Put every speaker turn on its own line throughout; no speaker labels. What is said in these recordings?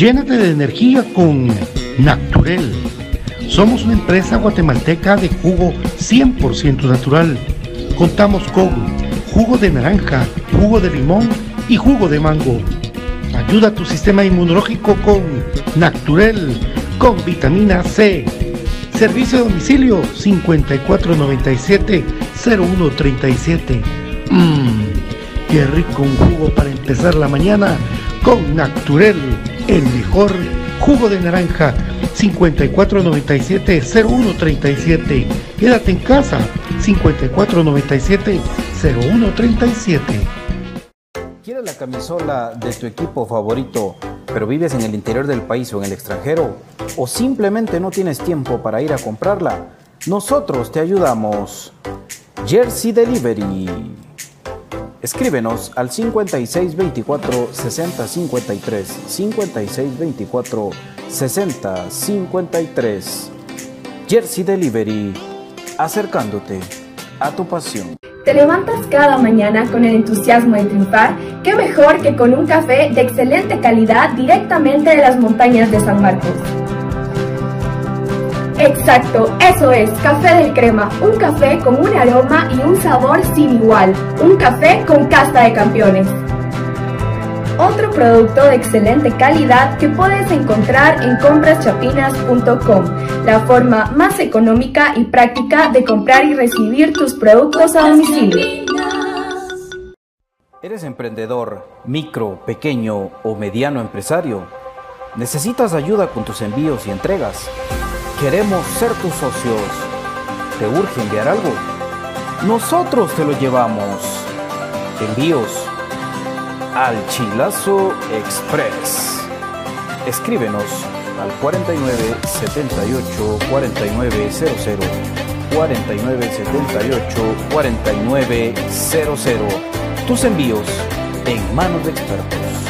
Llénate de energía con Naturel. Somos una empresa guatemalteca de jugo 100% natural. Contamos con jugo de naranja, jugo de limón y jugo de mango. Ayuda a tu sistema inmunológico con Naturel, con vitamina C. Servicio de domicilio 5497-0137. Mmm, qué rico un jugo para empezar la mañana con Naturel, el mejor jugo de naranja 5497-0137. Quédate en casa 5497-0137.
¿Quieres la camisola de tu equipo favorito, pero vives en el interior del país o en el extranjero? ¿O simplemente no tienes tiempo para ir a comprarla? Nosotros te ayudamos. Jersey Delivery. Escríbenos al 5624 6053 5624 6053. Jersey Delivery. Acercándote a tu pasión.
¿Te levantas cada mañana con el entusiasmo de triunfar? ¿Qué mejor que con un café de excelente calidad directamente de las montañas de San Marcos? Exacto, eso es, Café del Crema, un café con un aroma y un sabor sin igual, un café con casta de campeones. Otro producto de excelente calidad que puedes encontrar en compraschapinas.com, la forma más económica y práctica de comprar y recibir tus productos a domicilio.
¿Eres emprendedor, micro, pequeño o mediano empresario? ¿Necesitas ayuda con tus envíos y entregas? Queremos ser tus socios. ¿Te urge enviar algo? Nosotros te lo llevamos. Envíos al Chilazo Express. Escríbenos al 49 78 4900 49 78 4900. Tus envíos en manos de expertos.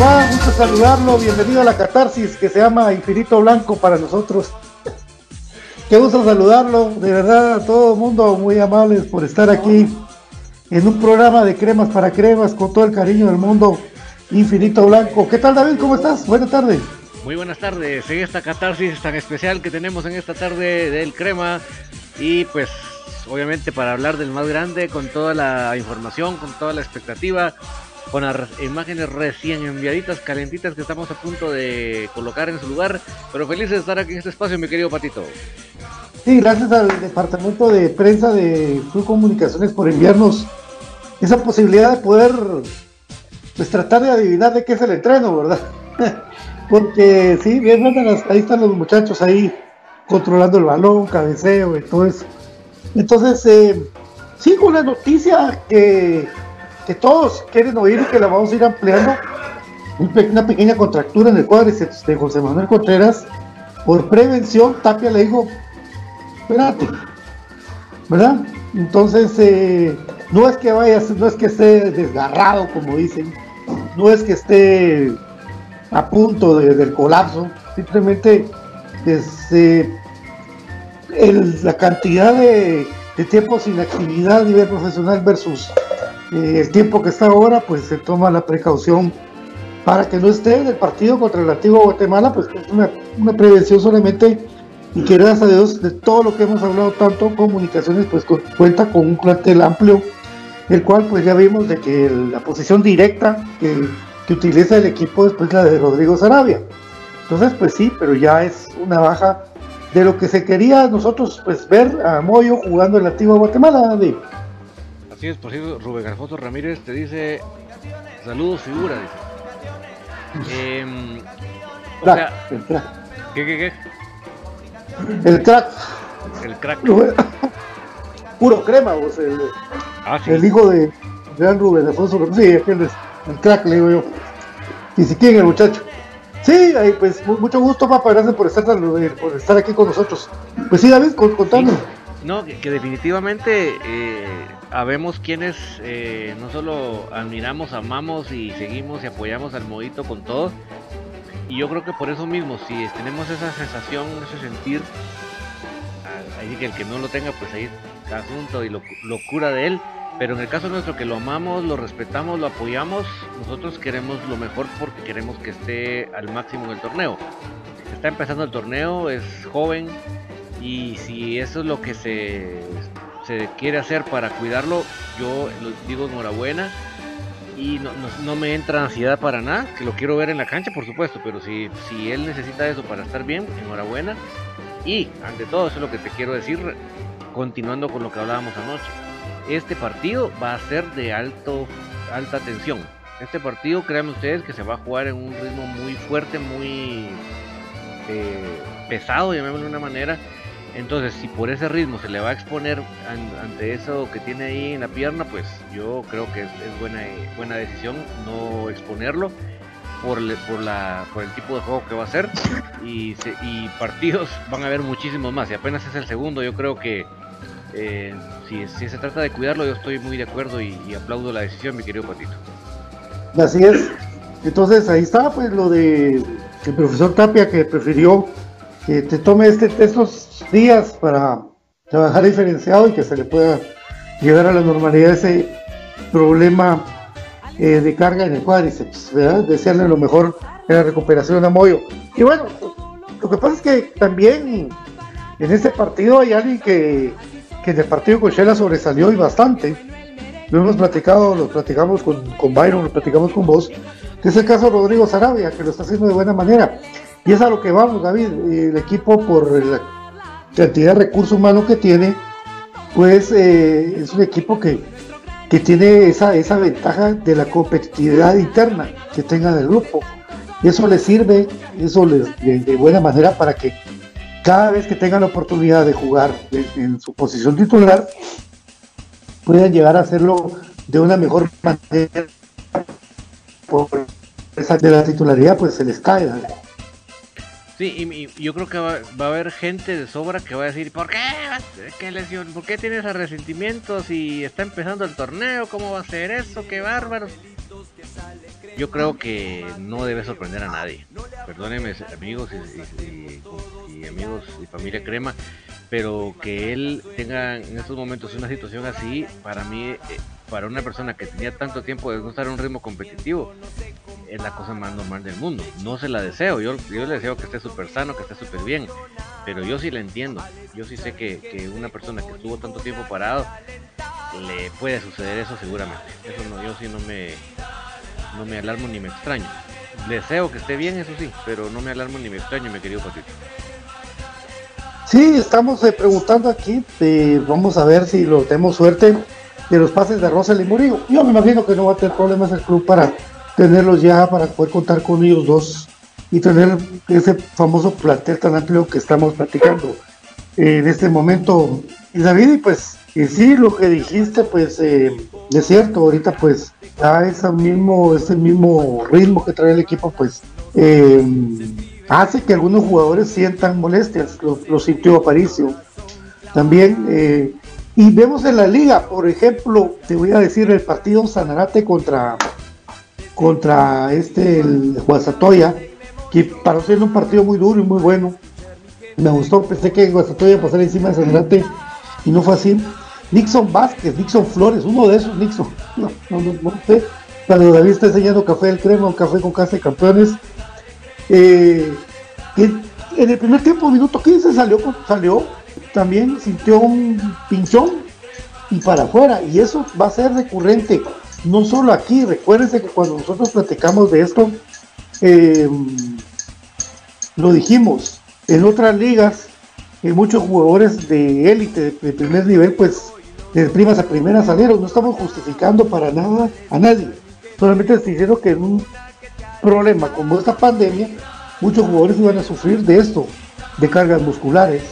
Va, gusto saludarlo, bienvenido a la catarsis que se llama Infinito Blanco para nosotros. Qué gusto saludarlo, de verdad a todo el mundo muy amables por estar aquí en un programa de cremas para cremas con todo el cariño del mundo, Infinito Blanco. ¿Qué tal David? ¿Cómo estás? Buenas tardes.
Muy buenas tardes en esta catarsis tan especial que tenemos en esta tarde del crema y pues obviamente para hablar del más grande con toda la información, con toda la expectativa con las imágenes recién enviaditas, calentitas que estamos a punto de colocar en su lugar. Pero feliz de estar aquí en este espacio, mi querido Patito.
Sí, gracias al departamento de prensa de Club Comunicaciones por enviarnos esa posibilidad de poder pues tratar de adivinar de qué es el entreno, ¿verdad? Porque sí, bien, ahí están los muchachos ahí controlando el balón, cabeceo y todo eso. Entonces, eh, sí, una noticia que, todos quieren oír que la vamos a ir ampliando. Una pequeña contractura en el cuádriceps de José Manuel Contreras. Por prevención, Tapia le dijo, espérate, ¿verdad? Entonces, eh, no es que vaya, no es que esté desgarrado, como dicen, no es que esté a punto del colapso, simplemente es, eh, la cantidad de, tiempo sin actividad a nivel profesional versus eh, el tiempo que está ahora, pues se toma la precaución para que no esté en el partido contra el antiguo Guatemala, pues es una, prevención solamente y que gracias a Dios de todo lo que hemos hablado tanto comunicaciones pues cuenta con un plantel amplio el cual pues ya vimos de que la posición directa que, utiliza el equipo es pues la de Rodrigo Sarabia. Entonces pues sí pero ya es una baja de lo que se quería nosotros pues ver a Moyo jugando en la antigua Guatemala
así es por cierto Rubén Alfonso Ramírez te dice saludos figura dice em, o sea, ¿qué, qué, qué?
El crack.
El crack.
Puro crema, vos, el, ah, el hijo de Gran Rubén Alfonso. Sí, aquel es el crack, le digo yo. Y si quieren el muchacho. Sí, pues mucho gusto, papá. Gracias por estar, por estar aquí con nosotros. Pues sí, David, contando.
No, que, definitivamente eh, habemos quienes eh, no solo admiramos, amamos y seguimos y apoyamos al modito con todo, y yo creo que por eso mismo, si tenemos esa sensación, ese sentir, ahí que el que no lo tenga, pues ahí está asunto y lo, locura de él. Pero en el caso nuestro que lo amamos, lo respetamos, lo apoyamos, nosotros queremos lo mejor porque queremos que esté al máximo en el torneo. Está empezando el torneo, es joven y si eso es lo que se, se quiere hacer para cuidarlo, yo digo enhorabuena y no, no, me entra ansiedad para nada, que lo quiero ver en la cancha, por supuesto, pero si, si él necesita eso para estar bien, enhorabuena. Y ante todo, eso es lo que te quiero decir, continuando con lo que hablábamos anoche. Este partido va a ser de alto, alta tensión. Este partido, créanme ustedes, que se va a jugar en un ritmo muy fuerte, muy eh, pesado, llamémoslo de una manera entonces, si por ese ritmo se le va a exponer ante eso que tiene ahí en la pierna, pues yo creo que es, buena, buena decisión no exponerlo por, por, la, por el tipo de juego que va a ser. Y, y partidos van a haber muchísimos más. Y apenas es el segundo, yo creo que eh, si, se trata de cuidarlo, yo estoy muy de acuerdo y, aplaudo la decisión, mi querido Patito.
Así es. Entonces ahí está pues lo de el profesor Tapia que prefirió que te tome este, estos días para trabajar diferenciado y que se le pueda llegar a la normalidad ese problema eh, de carga en el cuádriceps, ¿verdad? Desearle lo mejor en la recuperación a Moyo. Y bueno, lo que pasa es que también en este partido hay alguien que, que en el partido con Shela sobresalió y bastante. Lo hemos platicado, lo platicamos con, con Byron, lo platicamos con vos, que es el caso de Rodrigo Sarabia, que lo está haciendo de buena manera. Y es a lo que vamos, David. El equipo, por el cantidad de recursos humanos que tiene, pues eh, es un equipo que, que tiene esa, esa ventaja de la competitividad interna que tenga del grupo. Y eso le sirve, eso le, de, buena manera para que cada vez que tengan la oportunidad de jugar en, su posición titular, puedan llegar a hacerlo de una mejor manera. Por esa de la titularidad, pues se les cae.
Sí, y, yo creo que va, a haber gente de sobra que va a decir, ¿por qué? ¿Qué lesión? ¿Por qué tienes resentimientos si está empezando el torneo? ¿Cómo va a ser eso? ¡Qué bárbaro! Yo creo que no debe sorprender a nadie. Perdónenme amigos y, amigos y familia crema, pero que él tenga en estos momentos una situación así, para mí, eh, para una persona que tenía tanto tiempo de no un ritmo competitivo, es la cosa más normal del mundo. No se la deseo, yo, yo le deseo que esté súper sano, que esté súper bien, pero yo sí la entiendo. Yo sí sé que, que, una persona que estuvo tanto tiempo parado, le puede suceder eso seguramente. Eso no, yo sí no me, no me alarmo ni me extraño. Deseo que esté bien, eso sí, pero no me alarmo ni me extraño, mi querido Patito.
Sí, estamos eh, preguntando aquí, eh, vamos a ver si lo tenemos suerte de los pases de Rosel y Murillo. Yo me imagino que no va a tener problemas el club para tenerlos ya, para poder contar con ellos dos y tener ese famoso plantel tan amplio que estamos platicando en este momento. Y David, pues y sí, lo que dijiste, pues eh, es cierto, ahorita pues a ese mismo, ese mismo ritmo que trae el equipo, pues eh, hace que algunos jugadores sientan molestias, lo, sintió Aparicio. También, eh, y vemos en la liga, por ejemplo, te voy a decir el partido Sanarate contra, contra este, el Guasatoya, que para ser un partido muy duro y muy bueno. Me gustó, pensé que Guasatoya pasara encima de Sanarate y no fue así. Nixon Vázquez, Nixon Flores, uno de esos Nixon, no, no, no, no sé, cuando David está enseñando café del crema, un café con casa de campeones, eh, en el primer tiempo, minuto 15, salió, salió, también sintió un pinchón y para afuera, y eso va a ser recurrente, no solo aquí, recuérdense que cuando nosotros platicamos de esto, eh, lo dijimos, en otras ligas, eh, muchos jugadores de élite, de primer nivel, pues de primas a primeras salieron. No estamos justificando para nada a nadie. Solamente estoy diciendo que en un problema como esta pandemia, muchos jugadores iban a sufrir de esto, de cargas musculares.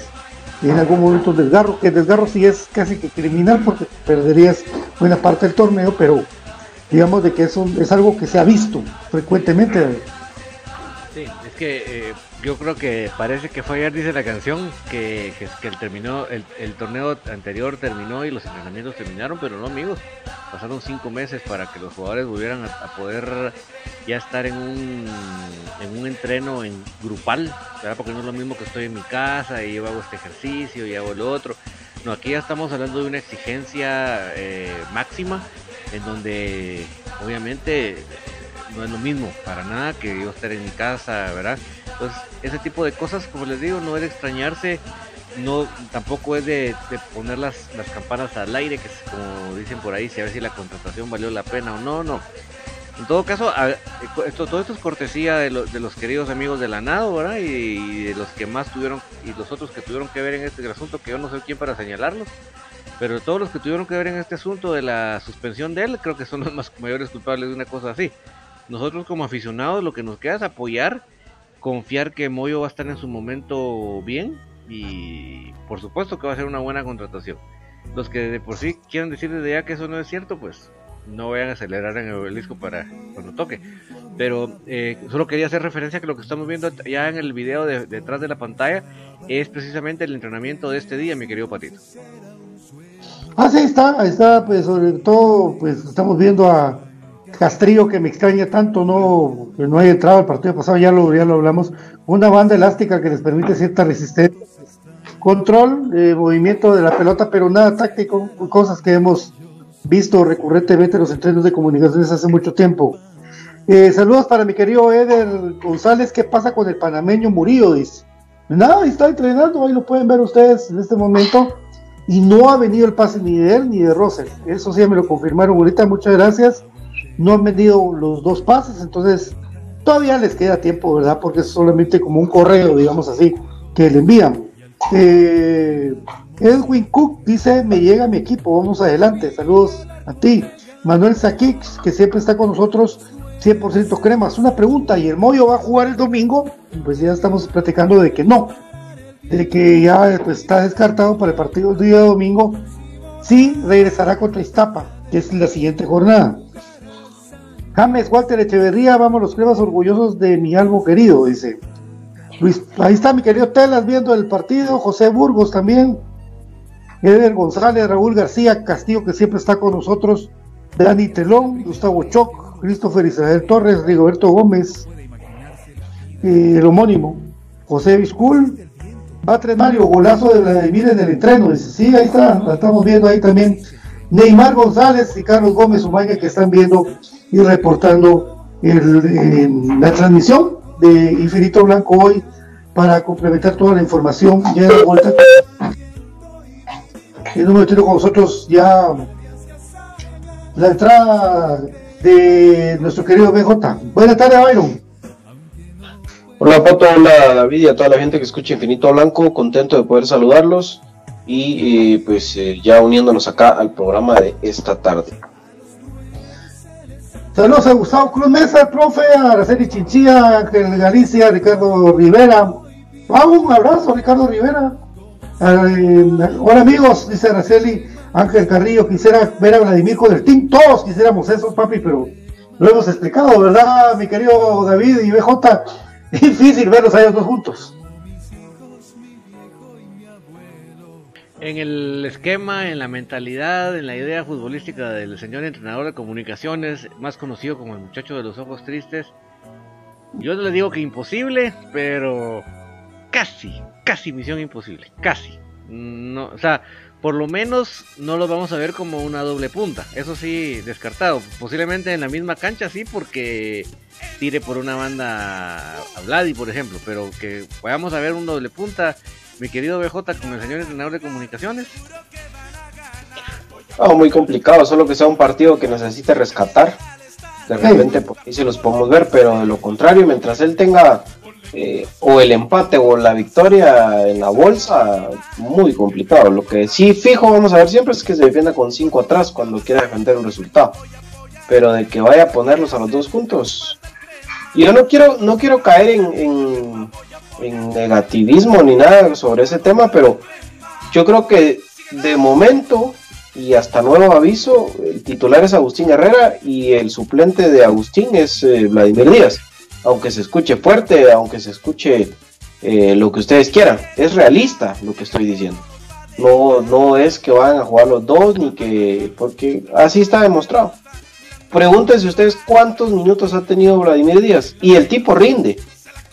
En algún momento desgarro, que desgarro sí es casi que criminal porque perderías buena parte del torneo, pero digamos de que es, es algo que se ha visto frecuentemente.
Sí, es que eh, yo creo que parece que fue ayer, dice la canción, que, que, el, terminó, el, el, torneo anterior terminó y los entrenamientos terminaron, pero no amigos. Pasaron cinco meses para que los jugadores volvieran a, poder ya estar en un, en un entreno en grupal, ¿verdad? porque no es lo mismo que estoy en mi casa y yo hago este ejercicio y hago lo otro. No, aquí ya estamos hablando de una exigencia eh, máxima en donde obviamente no es lo mismo para nada que yo estar en mi casa, ¿verdad? Entonces, ese tipo de cosas, como les digo, no es de extrañarse, no tampoco es de, poner las, las, campanas al aire, que es como dicen por ahí, si a ver si la contratación valió la pena o no, no. En todo caso, todo esto es cortesía de, los queridos amigos de la NADO, ¿verdad? Y, de los que más tuvieron, y los otros que tuvieron que ver en este asunto, que yo no sé quién para señalarlos. Pero todos los que tuvieron que ver en este asunto de la suspensión de él, creo que son los más mayores culpables de una cosa así. Nosotros como aficionados lo que nos queda es apoyar, confiar que Moyo va a estar en su momento bien y por supuesto que va a ser una buena contratación. Los que de por sí quieran decir desde ya que eso no es cierto, pues no vayan a acelerar en el obelisco para cuando toque. Pero eh, solo quería hacer referencia a que lo que estamos viendo ya en el video detrás de la pantalla es precisamente el entrenamiento de este día, mi querido Patito.
Ah, sí, está, está, pues sobre todo, pues estamos viendo a, Castrillo que me extraña tanto no no haya entrado al partido pasado, ya lo, ya lo hablamos, una banda elástica que les permite cierta resistencia, control, eh, movimiento de la pelota, pero nada táctico, cosas que hemos visto recurrentemente en los entrenos de comunicaciones hace mucho tiempo. Eh, saludos para mi querido Eder González, ¿qué pasa con el panameño Murillo? Dice. Nada, está entrenando, ahí lo pueden ver ustedes en este momento. Y no ha venido el pase ni de él ni de Rosel. Eso sí me lo confirmaron ahorita, muchas gracias no han vendido los dos pases, entonces todavía les queda tiempo, ¿verdad? Porque es solamente como un correo, digamos así, que le envían. Eh, Edwin Cook dice, me llega mi equipo, vamos adelante, saludos a ti. Manuel Saquix, que siempre está con nosotros, 100% cremas. Una pregunta, ¿y el Moyo va a jugar el domingo? Pues ya estamos platicando de que no, de que ya pues, está descartado para el partido del día domingo. Sí, regresará contra Iztapa, que es la siguiente jornada. James Walter Echeverría, vamos los cremas orgullosos de mi algo querido, dice. Luis, ahí está mi querido Telas viendo el partido, José Burgos también, Eder González, Raúl García Castillo, que siempre está con nosotros, Dani Telón, Gustavo Choc, Christopher Israel Torres, Rigoberto Gómez, eh, el homónimo, José Vizcul, Batre Mario, golazo de la de en el entreno, dice, sí, ahí está, la estamos viendo ahí también, Neymar González y Carlos Gómez Umaña que están viendo y reportando la transmisión de Infinito Blanco hoy para complementar toda la información. Ya de vuelta. El número tiene con nosotros ya la entrada de nuestro querido BJ. Buenas tardes, Byron.
Hola Pato, hola David y a toda la gente que escucha Infinito Blanco, contento de poder saludarlos y eh, pues eh, ya uniéndonos acá al programa de esta tarde.
Saludos a Gustavo Cruz Mesa, profe, a Araceli Chinchilla, Ángel Galicia, Ricardo Rivera. Vamos, un abrazo, Ricardo Rivera. Eh, hola amigos, dice Araceli, Ángel Carrillo, quisiera ver a Vladimir con el team. Todos quisiéramos eso, papi, pero lo hemos explicado, ¿verdad, mi querido David y BJ? Difícil verlos a ellos dos juntos.
En el esquema, en la mentalidad, en la idea futbolística del señor entrenador de comunicaciones, más conocido como el muchacho de los ojos tristes, yo le digo que imposible, pero casi, casi misión imposible, casi. No, o sea, por lo menos no los vamos a ver como una doble punta. Eso sí, descartado. Posiblemente en la misma cancha, sí, porque tire por una banda a Vladi, por ejemplo. Pero que vayamos a ver un doble punta, mi querido BJ, con el señor entrenador de comunicaciones.
Oh, muy complicado, solo que sea un partido que necesite rescatar. De repente, por ahí se los podemos ver, pero de lo contrario, mientras él tenga eh, o el empate o la victoria en la bolsa, muy complicado. Lo que sí fijo vamos a ver siempre es que se defienda con 5 atrás cuando quiera defender un resultado. Pero de que vaya a ponerlos a los dos juntos. Yo no quiero, no quiero caer en, en negativismo ni nada sobre ese tema, pero yo creo que de momento y hasta nuevo aviso, el titular es Agustín Herrera y el suplente de Agustín es eh, Vladimir Díaz aunque se escuche fuerte, aunque se escuche eh, lo que ustedes quieran. Es realista lo que estoy diciendo. No, no es que van a jugar los dos, ni que. porque así está demostrado. Pregúntense ustedes cuántos minutos ha tenido Vladimir Díaz. Y el tipo rinde.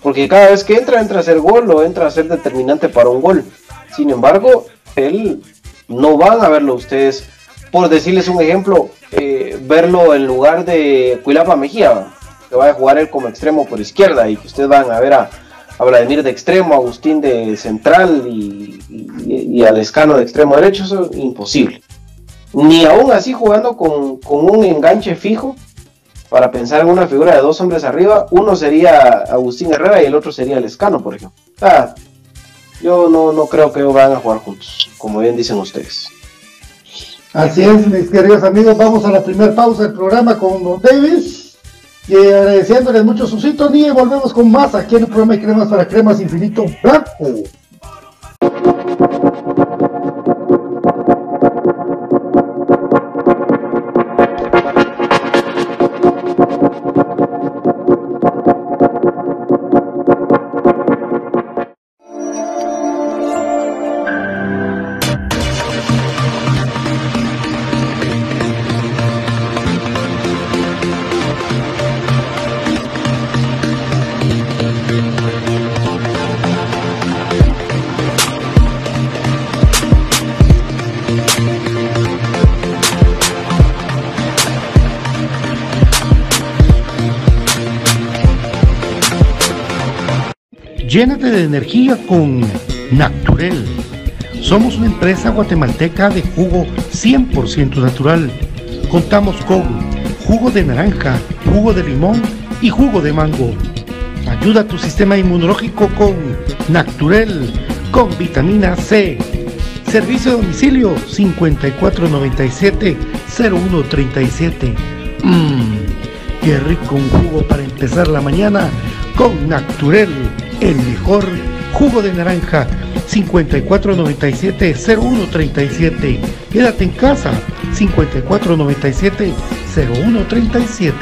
Porque cada vez que entra, entra a hacer gol o entra a ser determinante para un gol. Sin embargo, él no van a verlo ustedes. Por decirles un ejemplo, eh, verlo en lugar de Cuilapa Mejía que vaya a jugar él como extremo por izquierda y que ustedes van a ver a, Vladimir de extremo, a Agustín de central y, y, a Lescano de extremo derecho, eso es imposible. Ni aún así jugando con, un enganche fijo para pensar en una figura de dos hombres arriba, uno sería Agustín Herrera y el otro sería Lescano, por ejemplo. yo no, no creo que van a jugar juntos, como bien dicen ustedes.
Así es, mis queridos amigos, vamos a la primera pausa del programa con Don Davis. Y agradeciéndoles mucho su sintonía y volvemos con más aquí en el programa de Cremas para Cremas Infinito Blanco. Llénate de energía con Naturel. Somos una empresa guatemalteca de jugo 100% natural. Contamos con jugo de naranja, jugo de limón y jugo de mango. Ayuda a tu sistema inmunológico con Naturel, con vitamina C. Servicio de domicilio 5497-0137. Mmm, qué rico un jugo para empezar la mañana con Naturel el mejor jugo de naranja 5497-0137. Quédate en casa 5497-0137.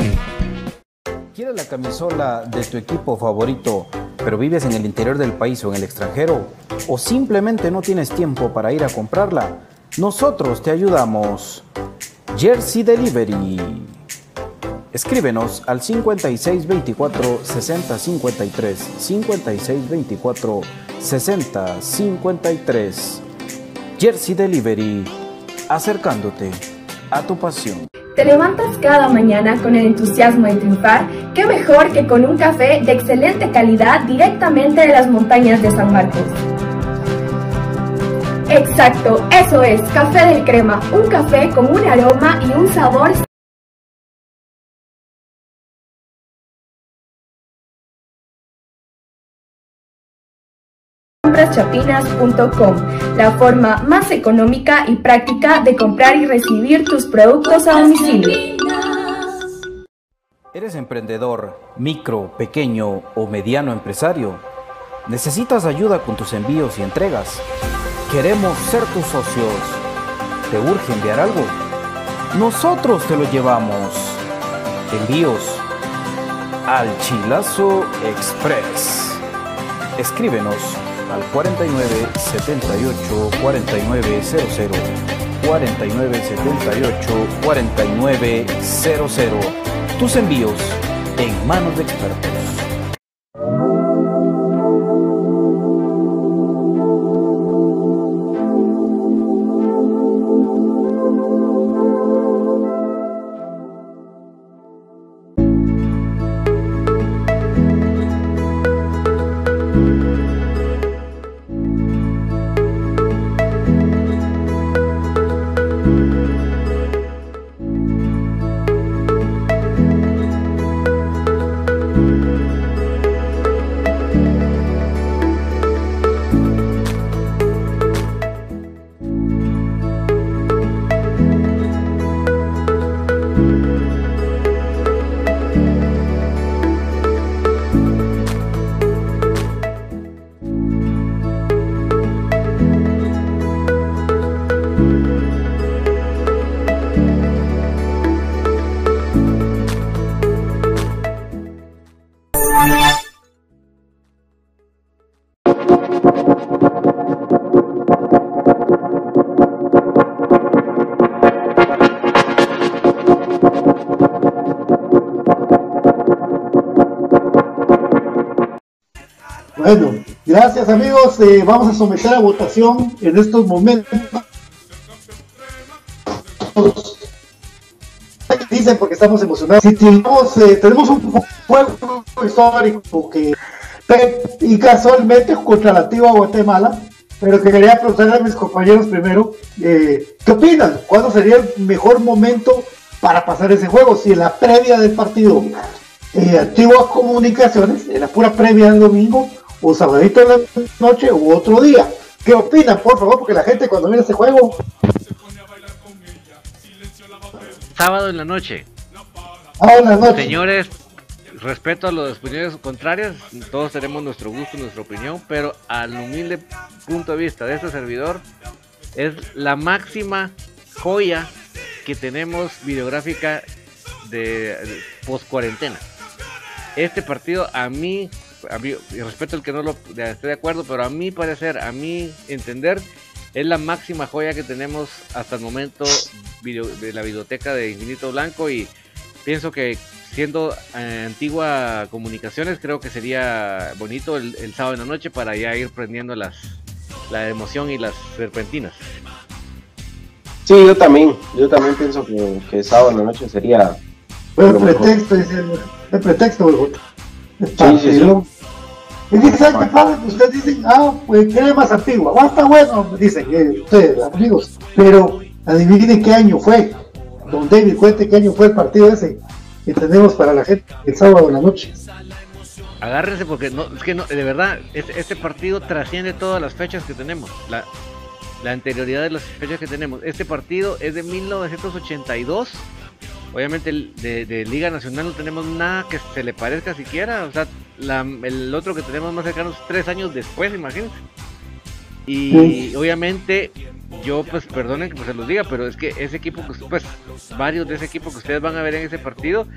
¿Quieres la camisola de tu equipo favorito, pero vives en el interior del país o en el extranjero? ¿O simplemente no tienes tiempo para ir a comprarla? Nosotros te ayudamos. Jersey Delivery. Escríbenos al 5624 6053 5624 6053 Jersey Delivery, acercándote a tu pasión.
¿Te levantas cada mañana con el entusiasmo de triunfar? ¿Qué mejor que con un café de excelente calidad directamente de las montañas de San Marcos? Exacto, eso es, Café del Crema, un café con un aroma y un sabor compraschapinas.com, la forma más económica y práctica de comprar y recibir tus productos a domicilio.
¿Eres emprendedor, micro, pequeño o mediano empresario? ¿Necesitas ayuda con tus envíos y entregas? Queremos ser tus socios. ¿Te urge enviar algo? Nosotros te lo llevamos. Envíos al Chilazo Express. Escríbenos al 49 78 4900 49 78 4900 tus envíos en manos de expertos.
Gracias amigos. Eh, vamos a someter a votación en estos momentos. Dicen porque estamos emocionados. Si tenemos, eh, tenemos un juego histórico que y casualmente contra la antigua Guatemala, pero que quería preguntarle a mis compañeros primero, eh, ¿qué opinan? ¿Cuándo sería el mejor momento para pasar ese juego? Si en la previa del partido, eh, antiguas comunicaciones, en la pura previa del domingo, o sabadito en la noche u otro día. ¿Qué opinan, por favor? Porque la gente cuando mira ese juego...
Sábado en la noche.
Sábado en la noche.
Señores, respeto a las opiniones contrarias, todos tenemos nuestro gusto, nuestra opinión, pero al humilde punto de vista de este servidor, es la máxima joya que tenemos videográfica de, post cuarentena. Este partido a mí y respeto el que no lo esté de acuerdo, pero a mi parecer, a mi entender, es la máxima joya que tenemos hasta el momento de la biblioteca de Infinito Blanco y pienso que siendo eh, antigua comunicaciones creo que sería bonito el, sábado en la noche para ya ir prendiendo las la emoción y las serpentinas.
Sí, yo también, yo también pienso que, que sábado en la noche sería...
el pretexto, el, pretexto, Sí, sí, sí. Y dice, ¿sabes qué Ustedes dicen, ah, pues ¿qué más antigua? Ah, está bueno, dicen eh, ustedes, amigos. Pero adivinen qué año fue. Don David, cuente qué año fue el partido ese que tenemos para la gente el sábado en la noche.
Agárrense porque no, es que no, de verdad, este, partido trasciende todas las fechas que tenemos. La, la anterioridad de las fechas que tenemos. Este partido es de 1982 Obviamente de, Liga Nacional no tenemos nada que se le parezca siquiera. O sea, el otro que tenemos más cercano es tres años después, imagínense. Y obviamente, yo pues perdonen que pues, se los diga, pero es que ese equipo, pues varios de ese equipo que ustedes van a ver en ese partido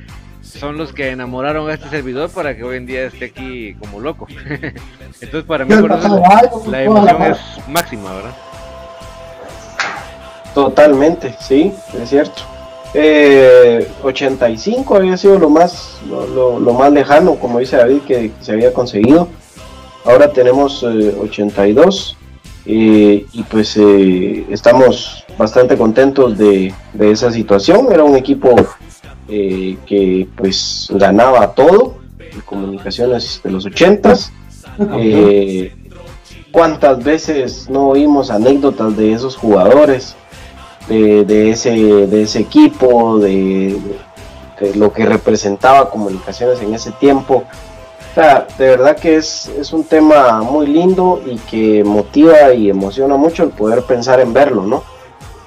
son los que enamoraron a este servidor para que hoy en día esté aquí como loco. Entonces para mí la emoción es máxima, ¿verdad?
Totalmente, sí, es cierto. Eh, 85 había sido lo más, lo, más lejano, como dice David, que, se había conseguido. Ahora tenemos 82 eh, y pues eh, estamos bastante contentos de, esa situación. Era un equipo eh, que pues ganaba todo, comunicaciones de los 80s. ¿Cuántas veces no oímos anécdotas de esos jugadores? De, ese, de ese equipo, de, lo que representaba comunicaciones en ese tiempo. sea, de verdad que es, es un tema muy lindo y que motiva y emociona mucho el poder pensar en verlo, ¿no?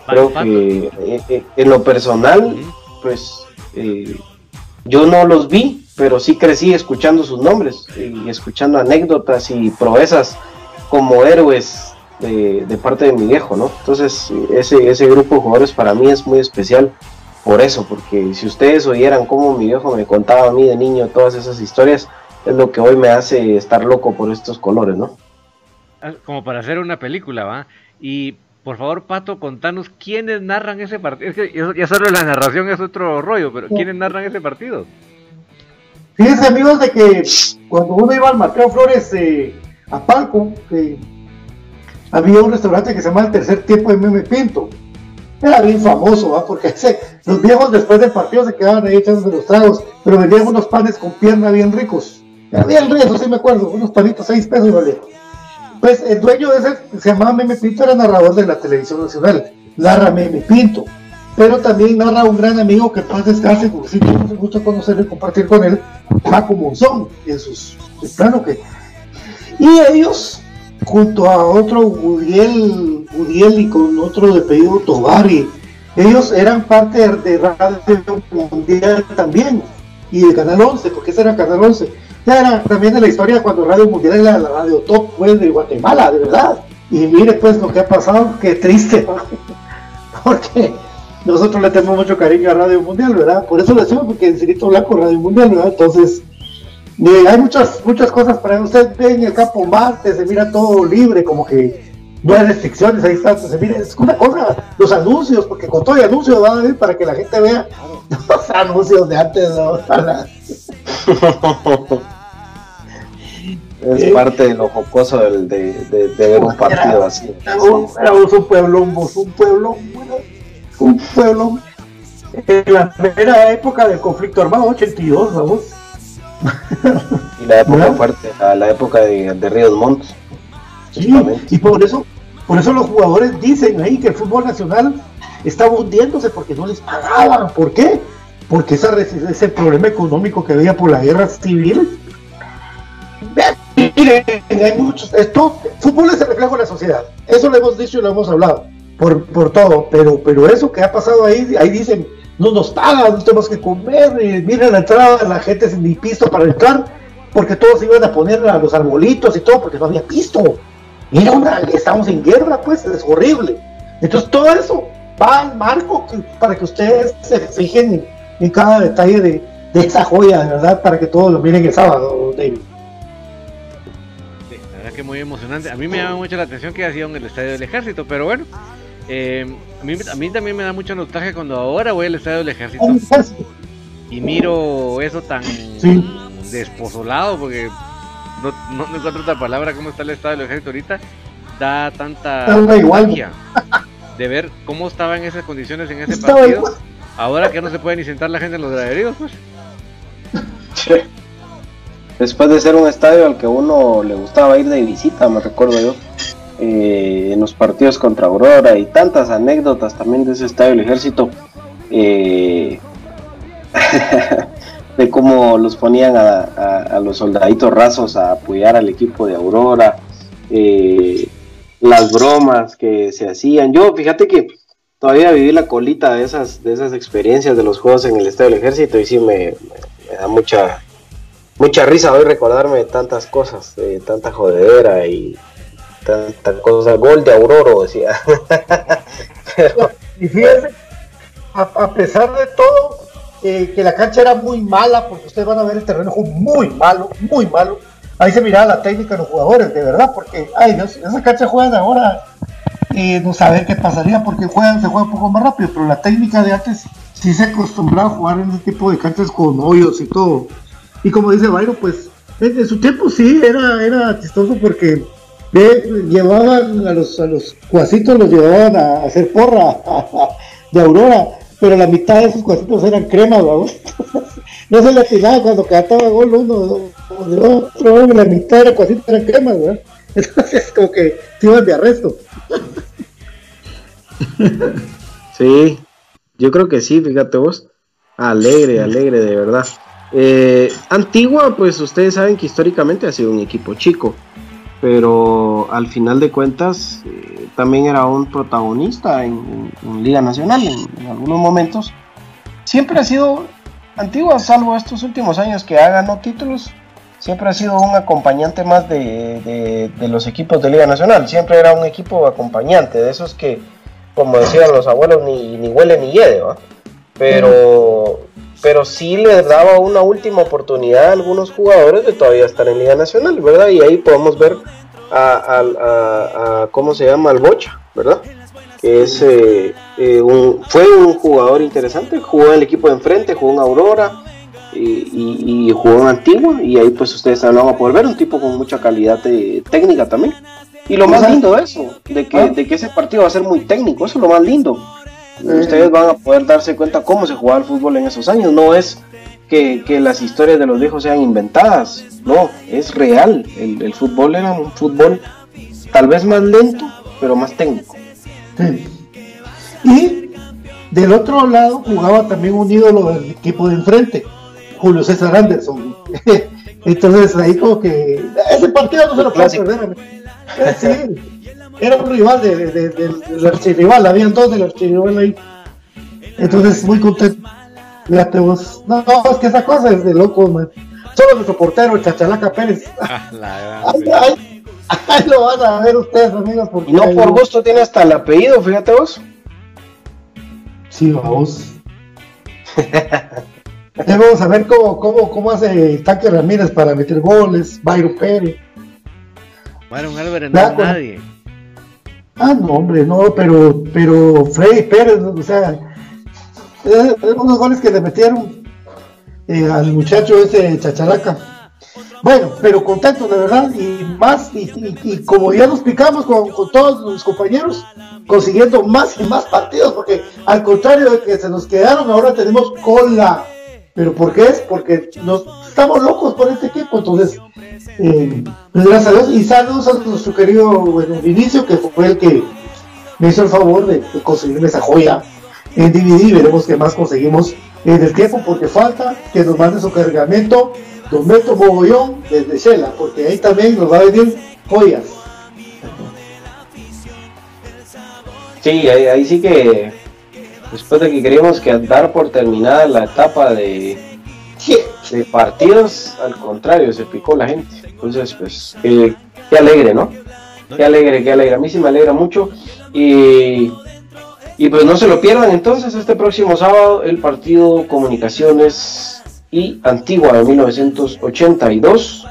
Creo que eh, eh, en lo personal, pues eh, yo no los vi, pero sí crecí escuchando sus nombres y escuchando anécdotas y proezas como héroes de, de parte de mi viejo, ¿no? Entonces, ese, ese grupo de jugadores para mí es muy especial por eso, porque si ustedes oyeran cómo mi viejo me contaba a mí de niño todas esas historias, es lo que hoy me hace estar loco por estos colores, ¿no?
Ah, como para hacer una película, ¿va? Y por favor, Pato, contanos quiénes narran ese partido. Es que ya solo la narración es otro rollo, pero ¿quiénes narran ese partido?
Fíjense, amigos, de que cuando uno iba al Mateo Flores eh, a Palco, había un restaurante que se llama El Tercer Tiempo de Meme Pinto. Era bien famoso, porque los viejos después del partido se quedaban ahí echando los tragos, pero vendían unos panes con pierna bien ricos. Bien ricos, sí me acuerdo, unos panitos, seis pesos, ¿vale? Pues el dueño de ese, se llamaba Meme Pinto, era narrador de la televisión nacional, narra Meme Pinto, pero también narra un gran amigo que paz descanse, porque sí tuvimos gusto conocerlo y compartir con él, Paco Monzón, en sus, plano que... Y ellos, junto a otro Gudiel, Gudiel y con otro de pedido Tobari, ellos eran parte de Radio Mundial también, y de Canal 11, porque ese era Canal 11 era también de la historia cuando Radio Mundial era la radio top pues, de Guatemala, de verdad. Y mire pues lo que ha pasado, qué triste, porque nosotros le tenemos mucho cariño a Radio Mundial, ¿verdad? Por eso lo decimos, porque en Cirito Blanco Radio Mundial, ¿verdad? Entonces, hay muchas, muchas cosas para usted ve en el campo Marte, se mira todo libre, como que no hay restricciones, ahí está, se mira, es una cosa, los anuncios, porque con todo el anuncio va a ver para que la gente vea los anuncios de antes, ¿no?
Es parte de lo jocoso del, de, de, ver un partido así.
Era, un pueblo, un pueblo, un pueblo. En la primera época del conflicto armado, 82, vamos.
Y la época fuerte, a la época de, de Ríos Montt.
Sí, y por eso, por eso los jugadores dicen ahí que el fútbol nacional estaba hundiéndose porque no les pagaban. ¿Por qué? Porque esa, ese problema económico que había por la guerra civil Miren, hay muchos, esto, fútbol es el reflejo de la sociedad, eso lo hemos dicho y lo hemos hablado, por, por todo, pero, pero eso que ha pasado ahí, ahí dicen, no nos pagan, no tenemos que comer, y miren la entrada, la gente sin ni pisto para entrar, porque todos iban a poner los arbolitos y todo, porque no había pisto. Mira, una, estamos en guerra, pues, es horrible. Entonces todo eso va al marco para que ustedes se fijen en, cada detalle de, de, esa joya, de verdad, para que todos lo miren el sábado, David
muy emocionante. A mí me llama mucho la atención que ha sido en el estadio del ejército, pero bueno, eh, a, mí, a mí también me da mucho nostalgia cuando ahora voy al estadio del ejército y miro eso tan desposolado, porque no, no, encuentro otra palabra, cómo está el estadio del ejército ahorita, da tanta
nostalgia
de ver cómo estaba en esas condiciones en ese partido. Ahora que no se puede ni sentar la gente en los graderíos, pues.
Después de ser un estadio al que uno le gustaba ir de visita, me recuerdo yo, eh, en los partidos contra Aurora y tantas anécdotas también de ese estadio del ejército, eh, de cómo los ponían a, los soldaditos rasos a apoyar al equipo de Aurora, eh, las bromas que se hacían. Yo, fíjate que todavía viví la colita de esas, de esas experiencias de los juegos en el estadio del ejército y sí me da mucha mucha risa hoy recordarme de tantas cosas, de tanta jodedera y tanta cosa. Gol de Aurora, decía.
Y fíjense, a, pesar de todo, eh, que la cancha era muy mala, porque ustedes van a ver el terreno muy malo, muy malo. Ahí se miraba la técnica de los jugadores, de verdad, porque, ay Dios, esa cancha juegan ahora, eh, no saber qué pasaría, porque juegan, se juega un poco más rápido, pero la técnica de antes sí se acostumbraba a jugar en ese tipo de canchas con hoyos y todo. Y como dice Byron, pues en, su tiempo sí era, era chistoso porque llevaban a los, a los cuasitos, los llevaban a, hacer porra de Aurora, pero la mitad de esos cuasitos eran crema, no se le atinaba cuando cantaba gol uno de otro, la mitad de los cuasitos eran cremas, ¿verdad? Entonces como que se iban de arresto.
Sí, yo creo que sí, fíjate vos. Alegre, alegre, de verdad. Eh, Antigua, pues ustedes saben que históricamente ha sido un equipo chico, pero al final de cuentas eh, también era un protagonista en, Liga Nacional en, algunos momentos. Siempre ha sido Antigua, salvo estos últimos años que ha ganado títulos, siempre ha sido un acompañante más de, los equipos de Liga Nacional. Siempre era un equipo acompañante, de esos que, como decían los abuelos, ni, ni huele ni hiede, Pero, pero sí le daba una última oportunidad a algunos jugadores de todavía estar en Liga Nacional, ¿verdad? Y ahí podemos ver a, ¿cómo se llama? Al Bocha, ¿verdad? Que es, eh, eh, un, fue un jugador interesante, jugó en el equipo de enfrente, jugó en Aurora, y, jugó en Antigua y ahí pues ustedes van a poder ver un tipo con mucha calidad técnica también. Y lo más lindo de eso, de que, de que ese partido va a ser muy técnico, eso es lo más lindo. Ustedes van a poder darse cuenta cómo se jugaba el fútbol en esos años, no es que, las historias de los viejos sean inventadas, no, es real. El, el, fútbol era un fútbol tal vez más lento, pero más técnico.
Y del otro lado jugaba también un ídolo del equipo de enfrente, Julio César Anderson. Entonces ahí como que ese partido no se lo puede perder. Sí, era un rival de, de, del archirrival, habían dos del archirrival ahí. Entonces muy contento. Fíjate vos. No, es que esa cosa es de loco, man. Solo nuestro portero, Chachalaca Pérez. Ah, ahí, lo van a ver ustedes, amigos.
y no por gusto tiene hasta el apellido, fíjate vos.
Sí, vamos. vamos a ver cómo, cómo, cómo hace Taque Ramírez para meter goles, Byron Pérez.
Byron Álvarez no es nadie.
Ah, no, hombre, no, pero, pero Freddy Pérez, o sea, eh, unos goles que le metieron eh, al muchacho ese Chacharaca. Bueno, pero contento de verdad y más, y, como ya lo explicamos con, con, todos los compañeros, consiguiendo más y más partidos, porque al contrario de que se nos quedaron, ahora tenemos cola. ¿Pero por qué es? Porque nos estamos locos por este equipo, entonces, eh, pues gracias a Dios, y saludos a nuestro querido bueno, Vinicio, que fue el que me hizo el favor de, de conseguirme esa joya en DVD, veremos qué más conseguimos en el tiempo, porque falta que nos mande su cargamento Don Beto Mogollón desde Shela, porque ahí también nos va a venir joyas.
Sí, ahí sí que después de que queríamos que andar por terminada la etapa de, de partidos, al contrario, se picó la gente. Entonces, pues, qué alegre, ¿no? Qué alegre, qué alegre. A mí sí me alegra mucho. Y, y pues no se lo pierdan entonces este próximo sábado el partido Comunicaciones y Antigua de 1982.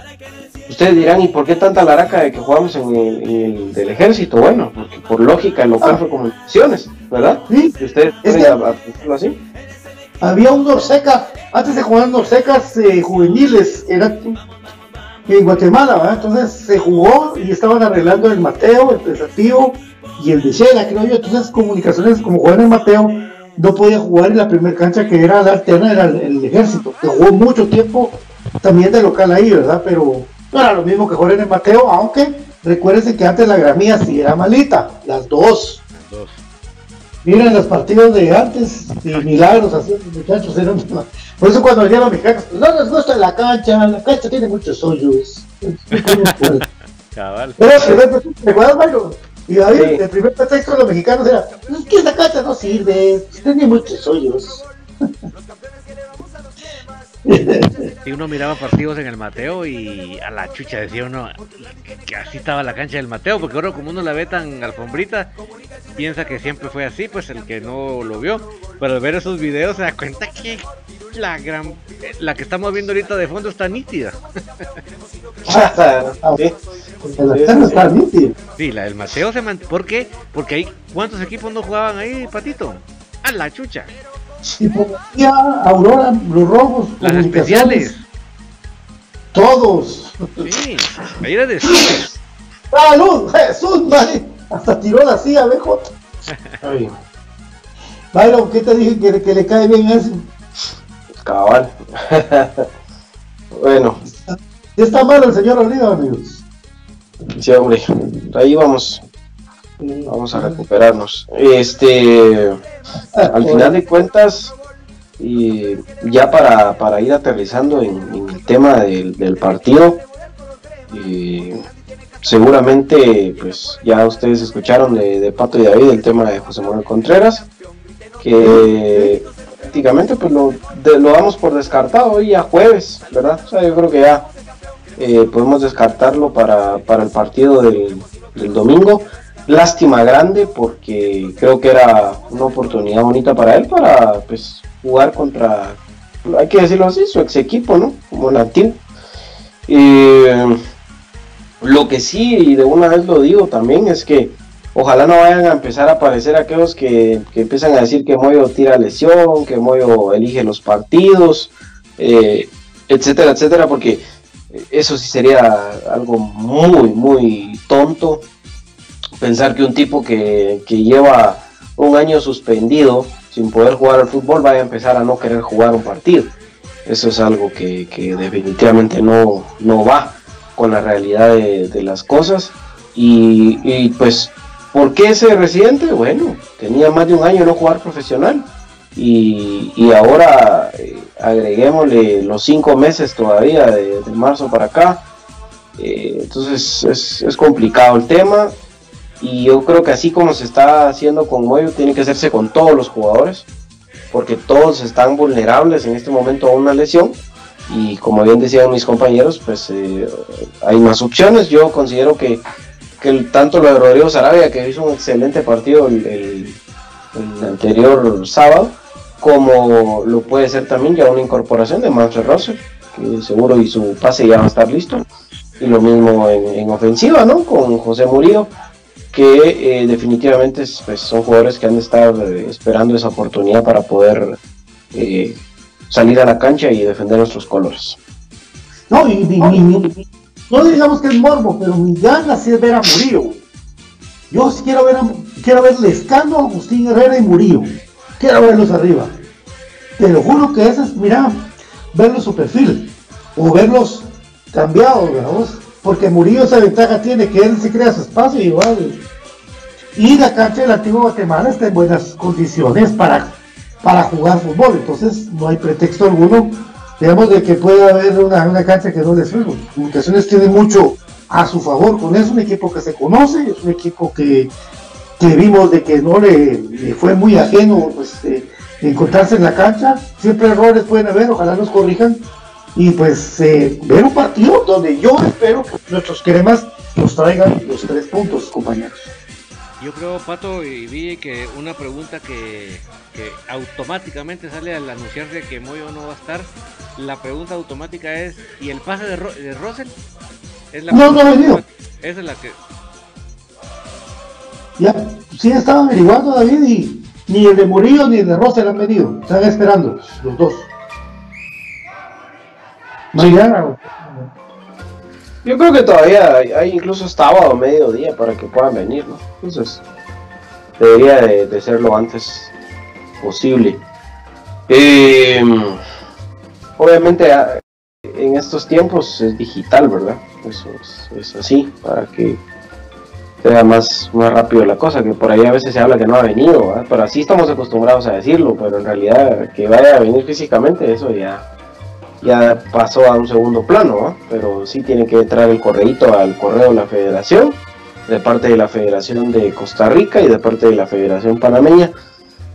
Ustedes dirán, ¿y por qué tanta laraca de que jugamos en el, del ejército? Bueno, porque por lógica el local fue comunicaciones, ¿verdad?
Sí.
ustedes
pueden este, así. Había un Norseca, antes de jugar Norsecas eh, juveniles, era en Guatemala, ¿verdad? Entonces se jugó y estaban arreglando el Mateo, el Pesativo y el de Shela, creo yo. Entonces comunicaciones, como jugaban en Mateo, no podía jugar en la primera cancha que era la alterna, era el, ejército, que jugó mucho tiempo también de local ahí, ¿verdad? Pero no era lo mismo que jugar en el Mateo, aunque recuérdense que antes la gramía sí era malita, las dos. Miren los partidos de antes, y milagros así, muchachos eran. Por eso cuando llegan los mexicanos, no les gusta la cancha, la cancha tiene muchos hoyos. Cabal. Pero, ¿te acuerdas, Mario? Y David, el primer pretexto de los mexicanos era, es que esa cancha no sirve, tiene muchos hoyos.
Y uno miraba partidos en el Mateo y a la chucha decía uno que así estaba la cancha del Mateo, porque ahora como uno la ve tan alfombrita, piensa que siempre fue así, pues el que no lo vio, pero al ver esos videos se da cuenta que la gran la que estamos viendo ahorita de fondo está nítida. Sí, la del Mateo se mantiene. ¿Por qué? Porque hay cuántos equipos no jugaban ahí, Patito. A la chucha.
Y ya Aurora, los rojos,
las especiales.
Todos.
Sí, ahí era de
¡Salud! ¡Jesús, madre! Hasta tiró la silla, BJ. Byron, ¿qué te dije que, que le cae bien eso?
Cabal. bueno.
Ya está mal el señor Oliva, amigos.
Sí, hombre. Ahí vamos. Vamos a recuperarnos. Este. Al final de cuentas, Y ya para, ir aterrizando en, el tema del, partido, seguramente pues ya ustedes escucharon de, Pato y David el tema de José Manuel Contreras, que prácticamente pues lo, lo damos por descartado hoy a jueves, ¿verdad? O sea, yo creo que ya eh, podemos descartarlo para, el partido del, domingo. Lástima grande porque creo que era una oportunidad bonita para él para pues jugar contra, hay que decirlo así, su ex equipo, ¿no? Como nativo. lo que sí, y de una vez lo digo también, es que ojalá no vayan a empezar a aparecer aquellos que, que empiezan a decir que Moyo tira lesión, que Moyo elige los partidos, eh, etcétera, etcétera, porque eso sí sería algo muy, muy tonto. Pensar que un tipo que, lleva un año suspendido sin poder jugar al fútbol vaya a empezar a no querer jugar un partido. Eso es algo que, definitivamente no, no, va con la realidad de, las cosas. Y, pues, ¿por qué ese residente? Bueno, tenía más de un año no jugar profesional. Y, y ahora eh, agreguémosle los cinco meses todavía de, marzo para acá. Eh, entonces es, complicado el tema y yo creo que así como se está haciendo con Moyo, tiene que hacerse con todos los jugadores, porque todos están vulnerables en este momento a una lesión y como bien decían mis compañeros, pues eh, hay más opciones. Yo considero que, que tanto lo de Rodrigo Sarabia, que hizo un excelente partido el, el anterior sábado, como lo puede ser también ya una incorporación de Manfred Rosser, que seguro y su pase ya va a estar listo. Y lo mismo en, ofensiva, ¿no? Con José Murillo, que eh, definitivamente pues, son jugadores que han estar eh, esperando esa oportunidad para poder eh, salir a la cancha y defender nuestros colores.
No, y, no digamos que es morbo, pero mi ganas es ver a Murillo. Yo sí quiero ver a, quiero ver Lescano, Agustín Herrera y Murillo quiero verlos arriba. Te lo juro que eso es, mira, verlos su perfil o verlos cambiados, ¿verdad? Porque Murillo esa ventaja tiene que él se crea su espacio igual. Y la cancha del antiguo Guatemala está en buenas condiciones para, para jugar fútbol, entonces no hay pretexto alguno, digamos, de que pueda haber una, cancha que no les sirva. Comunicaciones tiene mucho a su favor con eso, un equipo que se conoce, es un equipo que, que vimos de que no le, fue muy ajeno pues, encontrarse en la cancha. Siempre errores pueden haber, ojalá nos corrijan. Y pues eh, ver un partido donde yo espero que nuestros cremas nos traigan los tres puntos, compañeros.
Yo creo, Pato y vi que una pregunta que, automáticamente sale al anunciarse que Moyo no va a estar, la pregunta automática es, ¿y el pase de, Ro de Es la
no, no ha venido.
Esa es la que,
ya, sí estaba averiguando David y ni el de Murillo ni el de Roser han venido. Están esperando los dos. Mañana.
Yo creo que todavía hay, incluso sábado o mediodía para que puedan venir, ¿no? Entonces, debería de, ser lo antes posible. Em, obviamente, en estos tiempos es digital, ¿verdad? Eso es así, para que sea más, más rápido la cosa, que por ahí a veces se habla que no ha venido, pero así estamos acostumbrados a decirlo, pero en realidad que vaya a venir físicamente, eso ya, ya pasó a un segundo plano, pero sí tiene que entrar el correíto al correo de la federación, de parte de la Federación de Costa Rica y de parte de la Federación Panameña,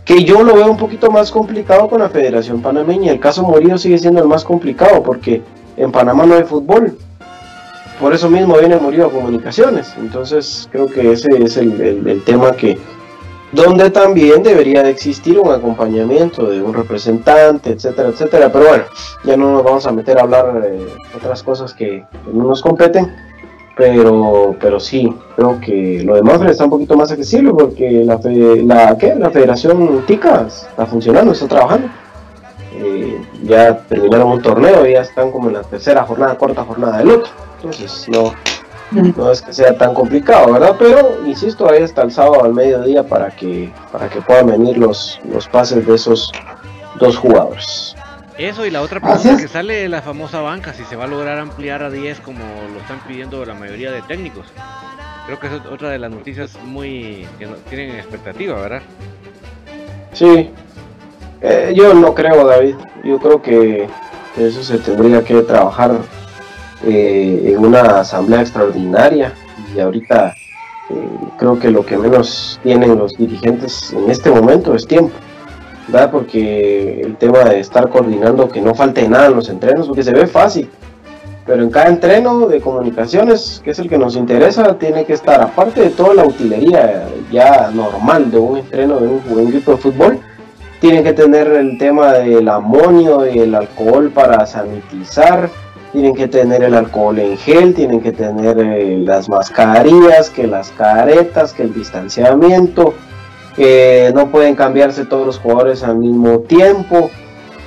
que yo lo veo un poquito más complicado con la Federación Panameña, el caso Morillo sigue siendo el más complicado, porque en Panamá no hay fútbol, por eso mismo viene murió comunicaciones. Entonces creo que ese es el, tema que donde también debería de existir un acompañamiento de un representante, etcétera, etcétera. Pero bueno, ya no nos vamos a meter a hablar de otras cosas que, no nos competen. Pero, pero sí, creo que lo demás está un poquito más accesible porque la, la, la Federación TICA está funcionando, está trabajando. Eh, ya terminaron un torneo, ya están como en la tercera jornada, cuarta jornada del otro entonces no, no es que sea tan complicado, ¿verdad? Pero insisto, ahí está el sábado al mediodía para que, para que puedan venir los, los pases de esos dos jugadores.
Eso y la otra pregunta que sale de la famosa banca, si se va a lograr ampliar a 10 como lo están pidiendo la mayoría de técnicos. Creo que es otra de las noticias muy que no, tienen expectativa, ¿verdad?
Sí. Eh, yo no creo, David. Yo creo que eso se tendría que trabajar eh, en una asamblea extraordinaria y ahorita eh, creo que lo que menos tienen los dirigentes en este momento es tiempo. ¿verdad? Porque el tema de estar coordinando que no falte nada en los entrenos, porque se ve fácil, pero en cada entreno de comunicaciones, que es el que nos interesa, tiene que estar, aparte de toda la utilería ya normal de un entreno de un, un equipo de fútbol, tienen que tener el tema del amonio y el alcohol para sanitizar, tienen que tener el alcohol en gel, tienen que tener eh, las mascarillas, que las caretas, que el distanciamiento, no pueden cambiarse todos los jugadores al mismo tiempo.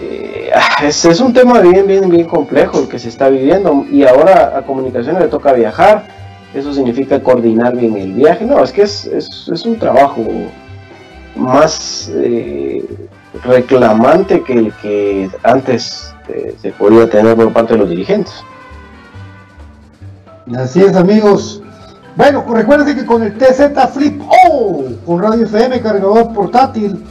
Eh, es, un tema bien, bien, bien complejo el que se está viviendo y ahora a comunicaciones le toca viajar, eso significa coordinar bien el viaje, no, es que es un trabajo más eh, reclamante que el que antes eh, se podía tener por parte de los dirigentes.
Así es amigos, bueno, recuerden que con el TZ Flip O, con radio FM, cargador portátil,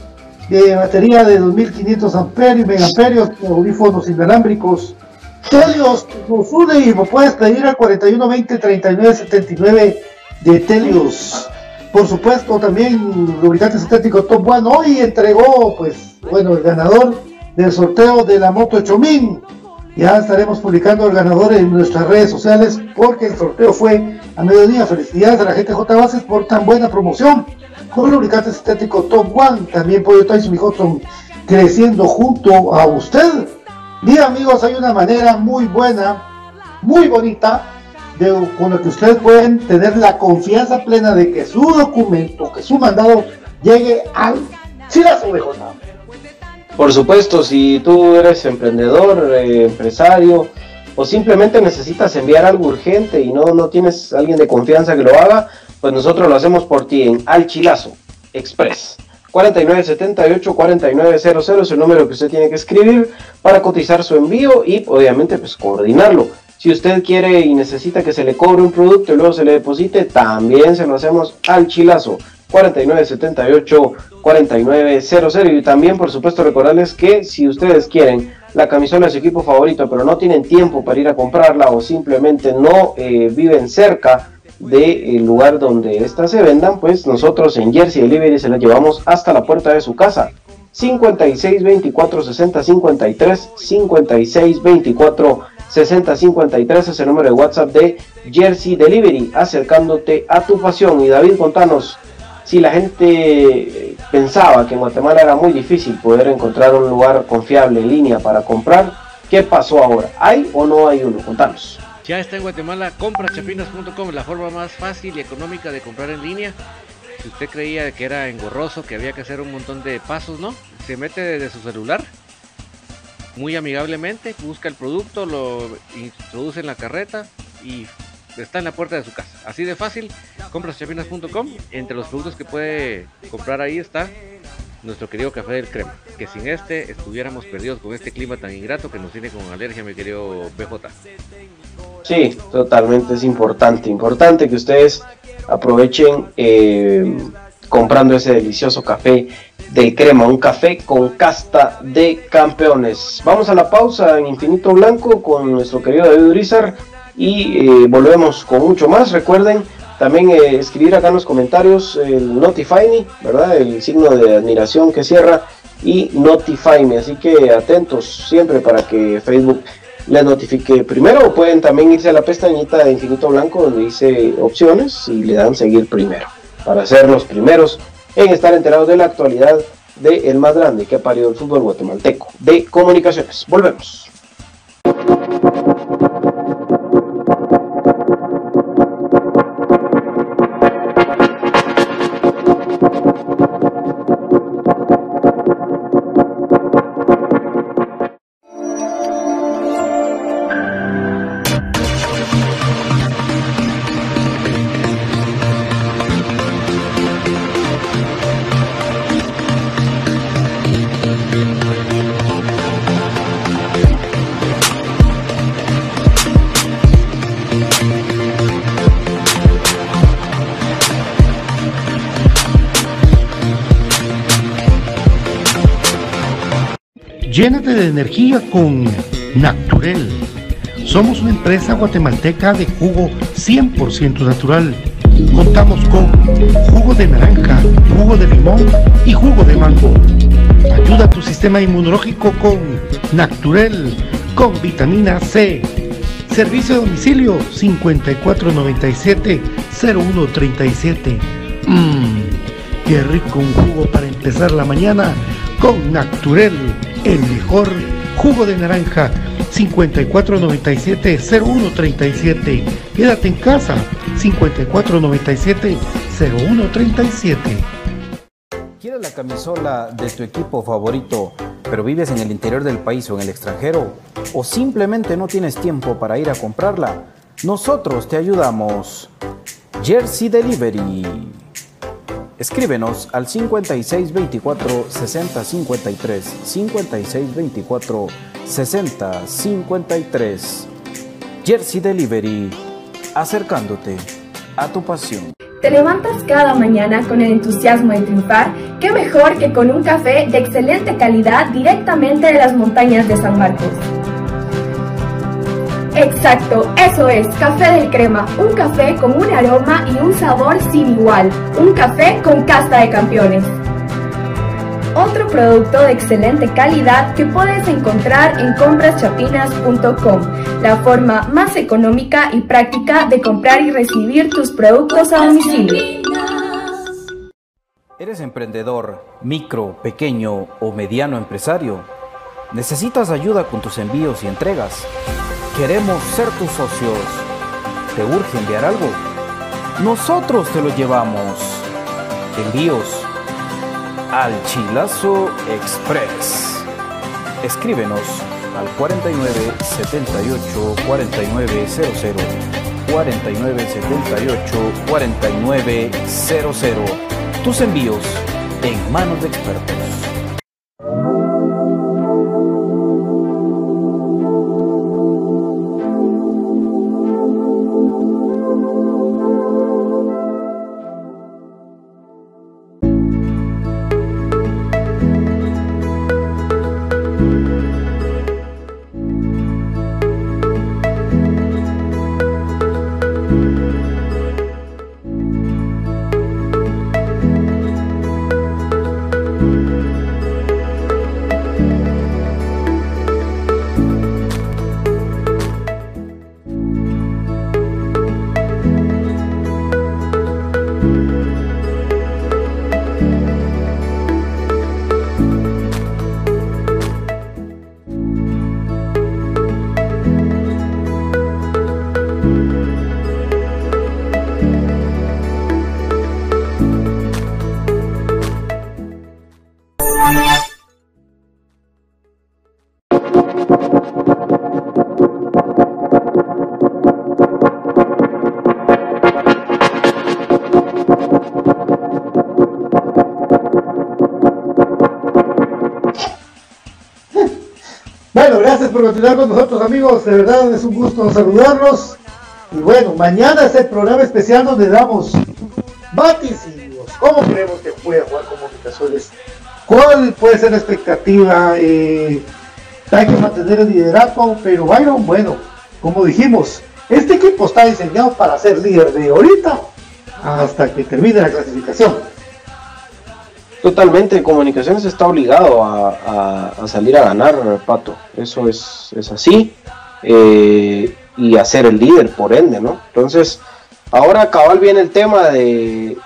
de batería de 2500 amperios, megaamperios, audífonos inalámbricos. Telios nos une y lo puedes pedir al 4120 3979 de Telios. Por supuesto, también lubricante sintético Top One hoy entregó, pues, bueno, el ganador del sorteo de la moto Chomín. Ya estaremos publicando el ganador en nuestras redes sociales porque el sorteo fue a mediodía. Felicidades a la gente J Bases por tan buena promoción con lubricante sintético Top One. También Pollo Tyson y Hudson creciendo junto a usted. Bien amigos, hay una manera muy buena, muy bonita, de, con la que ustedes pueden tener la confianza plena de que su documento, que su mandado llegue al Chilazo de J.
Por supuesto, si tú eres emprendedor, eh, empresario, o simplemente necesitas enviar algo urgente y no, no tienes alguien de confianza que lo haga, pues nosotros lo hacemos por ti en Alchilazo Express. 4978-4900 es el número que usted tiene que escribir para cotizar su envío y obviamente pues coordinarlo. Si usted quiere y necesita que se le cobre un producto y luego se le deposite, también se lo hacemos al chilazo. 4978-4900 y también por supuesto recordarles que si ustedes quieren la camisola de su equipo favorito pero no tienen tiempo para ir a comprarla o simplemente no eh, viven cerca del lugar donde éstas se vendan, pues nosotros en Jersey Delivery se las llevamos hasta la puerta de su casa. 56 24 60 53 56 24 60 53 es el número de WhatsApp de Jersey Delivery, acercándote a tu pasión. Y David, contanos, si la gente pensaba que en Guatemala era muy difícil poder encontrar un lugar confiable en línea para comprar, ¿qué pasó ahora? ¿Hay o no hay uno? Contanos.
Ya está en Guatemala, comprachapinas.com, la forma más fácil y económica de comprar en línea. Si usted creía que era engorroso, que había que hacer un montón de pasos, ¿no? Se mete desde su celular, muy amigablemente, busca el producto, lo introduce en la carreta y está en la puerta de su casa. Así de fácil, compraschapinas.com. Entre los productos que puede comprar ahí está nuestro querido café del crema. Que sin este estuviéramos perdidos con este clima tan ingrato que nos tiene con alergia, mi querido BJ.
Sí, totalmente es importante, importante que ustedes aprovechen eh, comprando ese delicioso café del crema, un café con casta de campeones. Vamos a la pausa en Infinito Blanco con nuestro querido David Urizar y eh, volvemos con mucho más. Recuerden también eh, escribir acá en los comentarios el Notify Me, ¿verdad? El signo de admiración que cierra y Notify Me. Así que atentos siempre para que Facebook les notifique primero. Pueden también irse a la pestañita de Infinito Blanco donde dice opciones y le dan seguir primero para ser los primeros en estar enterados de la actualidad del el más grande que ha parido el fútbol guatemalteco de comunicaciones. Volvemos.
Llénate de energía con Naturel. Somos una empresa guatemalteca de jugo 100% natural. Contamos con jugo de naranja, jugo de limón y jugo de mango. Ayuda a tu sistema inmunológico con Naturel, con vitamina C. Servicio de domicilio 5497-0137. Mmm, qué rico un jugo para empezar la mañana con Naturel, el mejor jugo de naranja 5497-0137. Quédate en casa 5497-0137.
¿Quieres la camisola de tu equipo favorito, pero vives en el interior del país o en el extranjero? ¿O simplemente no tienes tiempo para ir a comprarla? Nosotros te ayudamos. Jersey Delivery. Escríbenos al 5624 6053 5624 6053 Jersey Delivery, acercándote a tu pasión.
¿Te levantas cada mañana con el entusiasmo de triunfar? ¿Qué mejor que con un café de excelente calidad directamente de las montañas de San Marcos? Exacto, eso es, Café del Crema, un café con un aroma y un sabor sin igual, un café con casta de campeones. Otro producto de excelente calidad que puedes encontrar en compraschapinas.com, la forma más económica y práctica de comprar y recibir tus productos a domicilio.
¿Eres emprendedor, micro, pequeño o mediano empresario? ¿Necesitas ayuda con tus envíos y entregas? Queremos ser tus socios. ¿Te urge enviar algo? Nosotros te lo llevamos. Envíos al Chilazo Express. Escríbenos al 49 78 4900 49 78 4900. Tus envíos en manos de expertos.
Continuar con nosotros amigos, de verdad es un gusto saludarlos. Y bueno, mañana es el programa especial donde damos vaticinios. ¿Cómo creemos que puede jugar comunicaciones? ¿Cuál puede ser la expectativa? Eh, hay que mantener el liderato, pero Byron, bueno, como dijimos, este equipo está diseñado para ser líder de ahorita hasta que termine la clasificación.
Totalmente, Comunicaciones está obligado a, a- salir a ganar, Pato. Eso es, es así. Eh, y a ser el líder, por ende, ¿no? Entonces, ahora cabal viene el tema de,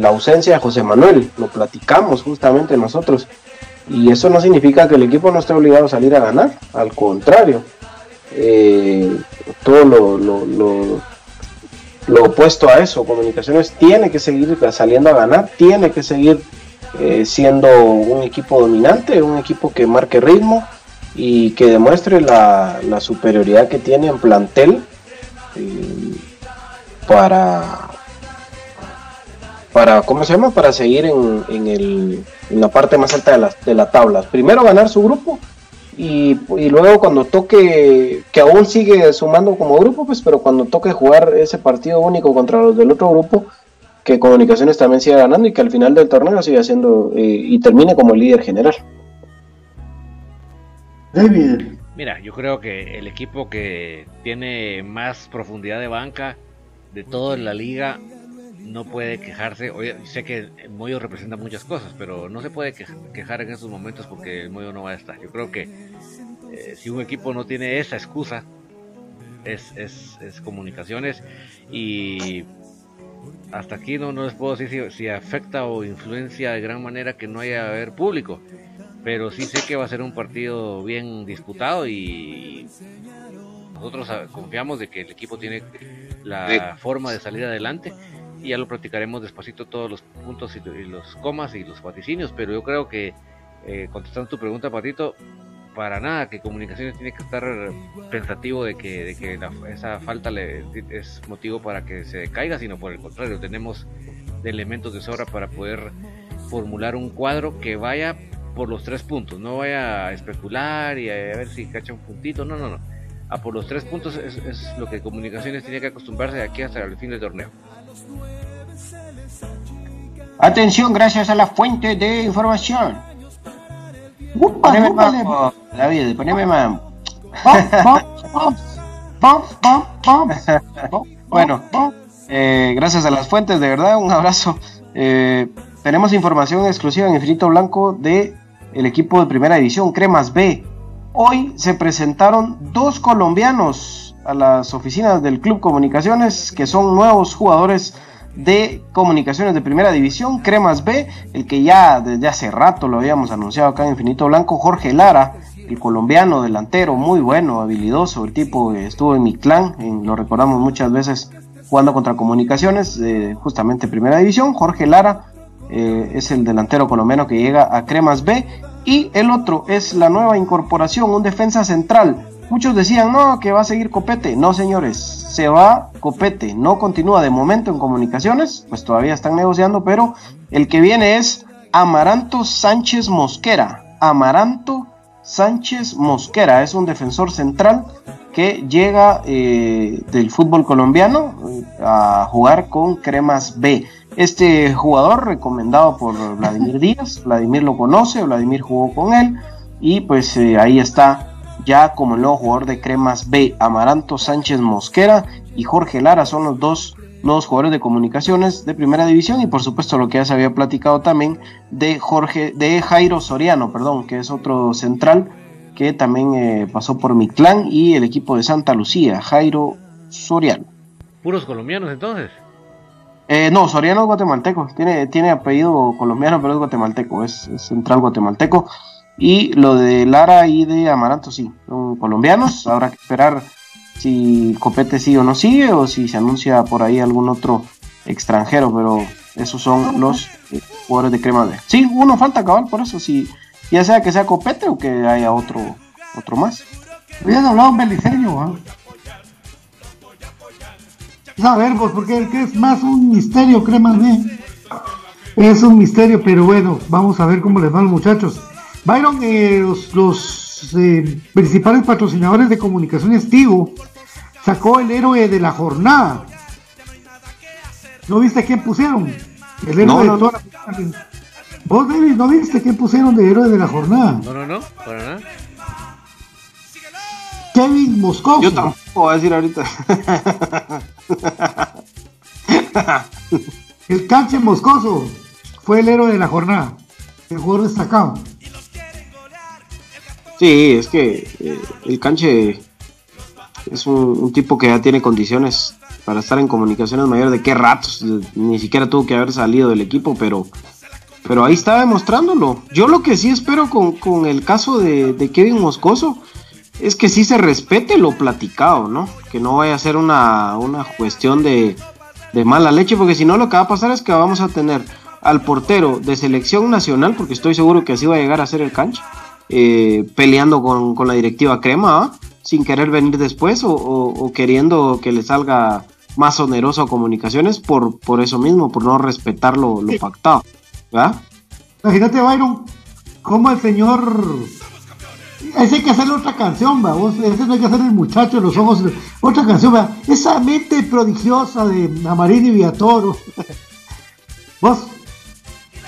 la ausencia de José Manuel. Lo platicamos justamente nosotros. Y eso no significa que el equipo no esté obligado a salir a ganar. Al contrario. Eh, todo lo opuesto a eso. Comunicaciones tiene que seguir saliendo a ganar, tiene que seguir eh, siendo un equipo dominante, un equipo que marque ritmo y que demuestre la, la superioridad que tiene en plantel eh, para para cómo se llama para seguir en, en, el, la parte más alta de la, de la tabla primero ganar su grupo y, y luego cuando toque que aún sigue sumando como grupo pues pero cuando toque jugar ese partido único contra los del otro grupo que Comunicaciones también siga ganando y que al final del torneo siga siendo eh, y termine como el líder general.
David.
Mira, yo creo que el equipo que tiene más profundidad de banca de toda la liga no puede quejarse. Oye, sé que el Moyo representa muchas cosas, pero no se puede quejar en esos momentos porque el Moyo no va a estar. Yo creo que eh, si un equipo no tiene esa excusa, es, es, es comunicaciones y hasta aquí no, no les puedo decir si, afecta o influencia de gran manera que no haya haber público, pero sí sé que va a ser un partido bien disputado y nosotros confiamos de que el equipo tiene la forma de salir adelante y ya lo practicaremos despacito todos los puntos y, los comas y los vaticinios, pero yo creo que eh, contestando tu pregunta, Patito, para nada que comunicaciones tiene que estar pensativo de que, de que esa falta le, es motivo para que se caiga, sino por el contrario, tenemos elementos de sobra para poder formular un cuadro que vaya por los tres puntos, no vaya a especular y a ver si cacha un puntito, no, no, no. A por los tres puntos es, es lo que comunicaciones tiene que acostumbrarse de aquí hasta el fin del torneo.
Atención, gracias a la fuente de información. David, poneme más. bueno, eh, gracias a las fuentes, de verdad, un abrazo. Eh, tenemos información exclusiva en Infinito Blanco de el equipo de primera división, Cremas B. Hoy se presentaron dos colombianos a las oficinas del Club Comunicaciones, que son nuevos jugadores de comunicaciones de primera división, Cremas B, el que ya desde hace rato lo habíamos anunciado acá en Infinito Blanco, Jorge Lara, el colombiano delantero, muy bueno, habilidoso, el tipo estuvo en mi clan, lo recordamos muchas veces jugando contra comunicaciones, justamente primera división, Jorge Lara eh, es el delantero colombiano que llega a Cremas B, y el otro es la nueva incorporación, un defensa central, Muchos decían, no, que va a seguir Copete. No, señores, se va Copete. No continúa de momento en comunicaciones, pues todavía están negociando, pero el que viene es Amaranto Sánchez Mosquera. Amaranto Sánchez Mosquera es un defensor central que llega eh, del fútbol colombiano eh, a jugar con Cremas B. Este jugador recomendado por Vladimir Díaz, Vladimir lo conoce, Vladimir jugó con él y pues eh, ahí está ya como el nuevo jugador de Cremas B, Amaranto Sánchez Mosquera y Jorge Lara son los dos nuevos jugadores de comunicaciones de primera división y por supuesto lo que ya se había platicado también de Jorge, de Jairo Soriano, perdón, que es otro central que también eh, pasó por mi clan y el equipo de Santa Lucía, Jairo Soriano.
¿Puros colombianos entonces?
Eh, no, Soriano es guatemalteco, tiene, tiene apellido colombiano, pero es guatemalteco, es central guatemalteco. Y lo de Lara y de Amaranto, sí, son colombianos. Habrá que esperar si Copete sigue o no sigue, o si se anuncia por ahí algún otro extranjero, pero esos son los eh, jugadores de crema de. Sí, uno falta cabal, por eso, si ya sea que sea Copete o que haya otro otro más.
Habían hablado un beliceño, ¿ah? A ver, pues, porque es más un misterio, crema de. Es un misterio, pero bueno, vamos a ver cómo les van los muchachos. Byron, eh, los, eh, principales patrocinadores de comunicaciones Tigo sacó el héroe de la jornada. ¿No viste quién pusieron? El héroe de toda la... ¿Vos, David, no viste quién pusieron de héroe de la jornada?
No, no, no, para nada.
Kevin Moscoso.
Yo tampoco voy a decir ahorita.
el canche Moscoso fue el héroe de la jornada. El jugador destacado.
Sí, es que eh, el canche es un, tipo que ya tiene condiciones para estar en comunicaciones mayores de qué ratos, ni siquiera tuvo que haber salido del equipo, pero, pero ahí está demostrándolo. Yo lo que sí espero con, el caso de, Kevin Moscoso es que sí se respete lo platicado, ¿no? Que no vaya a ser una, cuestión de, de mala leche, porque si no lo que va a pasar es que vamos a tener al portero de selección nacional, porque estoy seguro que así va a llegar a ser el canche eh, peleando con, la directiva crema, ¿ah? sin querer venir después o, queriendo que le salga más oneroso a comunicaciones por, por eso mismo, por no respetar lo, pactado.
Imagínate, Byron, como el señor. Ese hay que hacerle otra canción, ¿va? ese no hay que hacer el muchacho de los ojos. Otra canción, ¿va? Esa mente prodigiosa de Amarini Villatoro. Vos,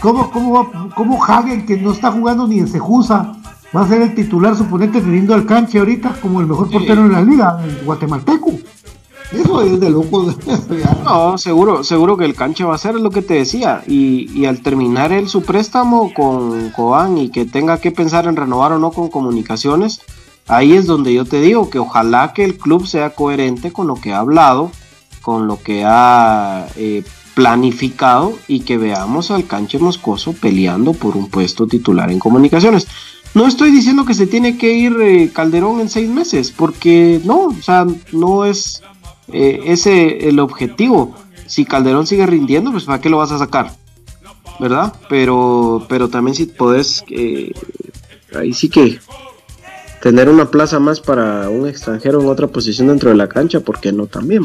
¿cómo, cómo, cómo Hagen, que no está jugando ni en Sejusa, va a ser el titular suponente teniendo al canche ahorita como el mejor portero en la liga, el guatemalteco. Eso es de loco.
no, seguro, seguro que el canche va a ser lo que te decía. Y, al terminar él su préstamo con Coan y que tenga que pensar en renovar o no con comunicaciones, ahí es donde yo te digo que ojalá que el club sea coherente con lo que ha hablado, con lo que ha eh, planificado y que veamos al canche moscoso peleando por un puesto titular en comunicaciones. No estoy diciendo que se tiene que ir eh, Calderón en seis meses, porque no, o sea, no es eh, ese el objetivo. Si Calderón sigue rindiendo, pues ¿para qué lo vas a sacar? ¿Verdad? Pero, pero también si podés, eh, ahí sí que tener una plaza más para un extranjero en otra posición dentro de la cancha, ¿por qué no también?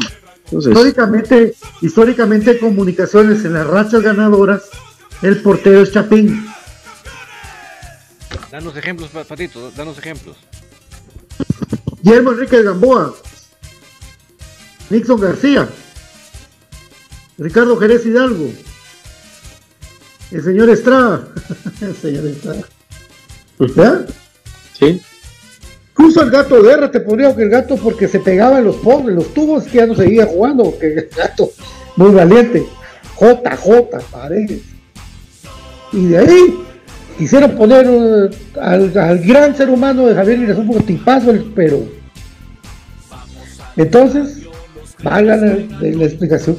históricamente, históricamente comunicaciones en las rachas ganadoras, el portero es Chapín.
Danos ejemplos, Patito, danos ejemplos.
Guillermo Enrique Gamboa, Nixon García, Ricardo Jerez Hidalgo, el señor Estrada, el señor Estrada. ¿Verdad?
Sí.
Puso el gato de R, te ponía que el gato porque se pegaba en los pobres, los tubos que ya no seguía jugando, que el gato muy valiente. JJ, parece. Y de ahí quisieron poner al, gran ser humano de Javier un poco tipazo, pero entonces valga la, la explicación.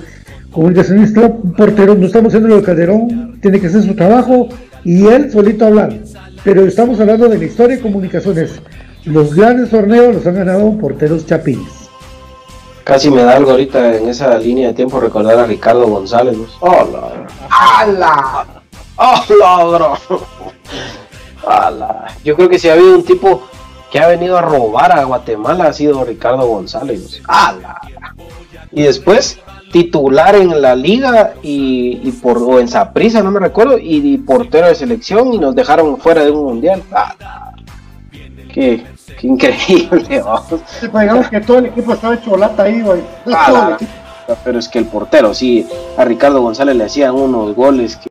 Comunicacionista, un portero, no estamos haciendo lo de Calderón, tiene que hacer su trabajo y él solito hablar. Pero estamos hablando de la historia de comunicaciones. Los grandes torneos los han ganado porteros chapines.
Casi me da algo ahorita en esa línea de tiempo recordar a Ricardo González. ¡Hola! ¡Hala! ¡Hola, ¡Hala! Yo creo que si ha habido un tipo que ha venido a robar a Guatemala ha sido Ricardo González. ¡Hala! y después titular en la liga y, por o en Saprisa, no me recuerdo, y, portero de selección y nos dejaron fuera de un mundial. Ah, qué, increíble.
Pues digamos que todo el equipo estaba hecho lata ahí, güey.
Ah, pero es que el portero, sí, a Ricardo González le hacían unos goles que,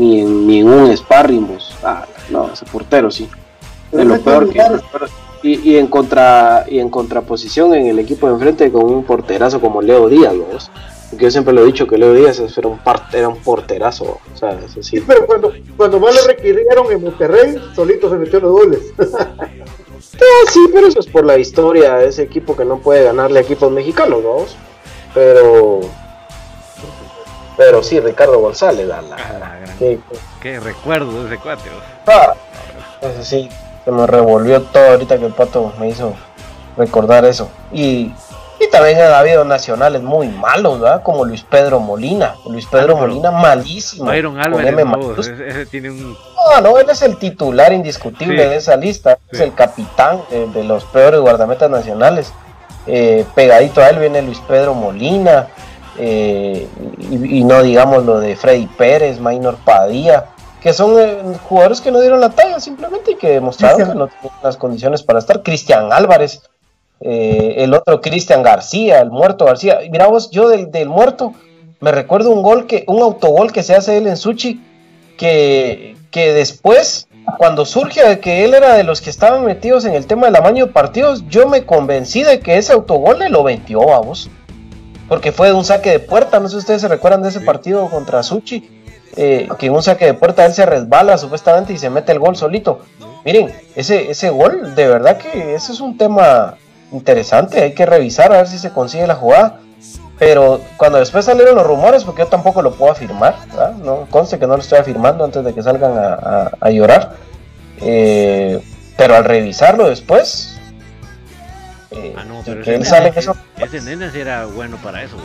ni, en, ni en un sparring, vos. Ah, no, ese portero sí. De lo peor que, y, en contra y en contraposición en el equipo de enfrente con un porterazo como Leo Díaz, ¿no? Porque yo siempre lo he dicho que Leo Díaz era un, era un porterazo, o sea,
sí. sí. pero cuando, cuando más le requirieron en Monterrey, solito se metió los goles.
sí, pero eso es por la historia de ese equipo que no puede ganarle a equipos mexicanos, ¿no? Pero pero sí, Ricardo González, la, la,
ah, qué, recuerdo de ese cuate.
Ah, eso sí, se me revolvió todo ahorita que el pato me hizo recordar eso. Y, y también ha habido nacionales muy malos, ¿verdad? Como Luis Pedro Molina. Luis Pedro Molina malísimo.
Byron Álvarez, ese, tiene un...
No, no, él es el titular indiscutible de esa lista. Es el capitán de, los peores guardametas nacionales. Eh, pegadito a él viene Luis Pedro Molina. Eh, y, y, no digamos lo de Freddy Pérez, Maynor Padilla que son eh, jugadores que no dieron la talla simplemente y que demostraron que no tenían las condiciones para estar. Cristian Álvarez, eh, el otro Cristian García, el muerto García. Mira vos, yo del, del, muerto me recuerdo un gol que, un autogol que se hace él en Suchi, que, que después, cuando surge que él era de los que estaban metidos en el tema del amaño de partidos, yo me convencí de que ese autogol le lo vendió a vos. Porque fue de un saque de puerta, no sé si ustedes se recuerdan de ese partido contra Suchi eh, que en un saque de puerta él se resbala supuestamente y se mete el gol solito. Miren, ese, ese gol, de verdad que ese es un tema interesante, hay que revisar a ver si se consigue la jugada. Pero cuando después salieron los rumores, porque yo tampoco lo puedo afirmar, no conste que no lo estoy afirmando antes de que salgan a, llorar. Eh, pero al revisarlo después,
eh, ah, no, pero ese, sale eso. ese nene sí era bueno para eso.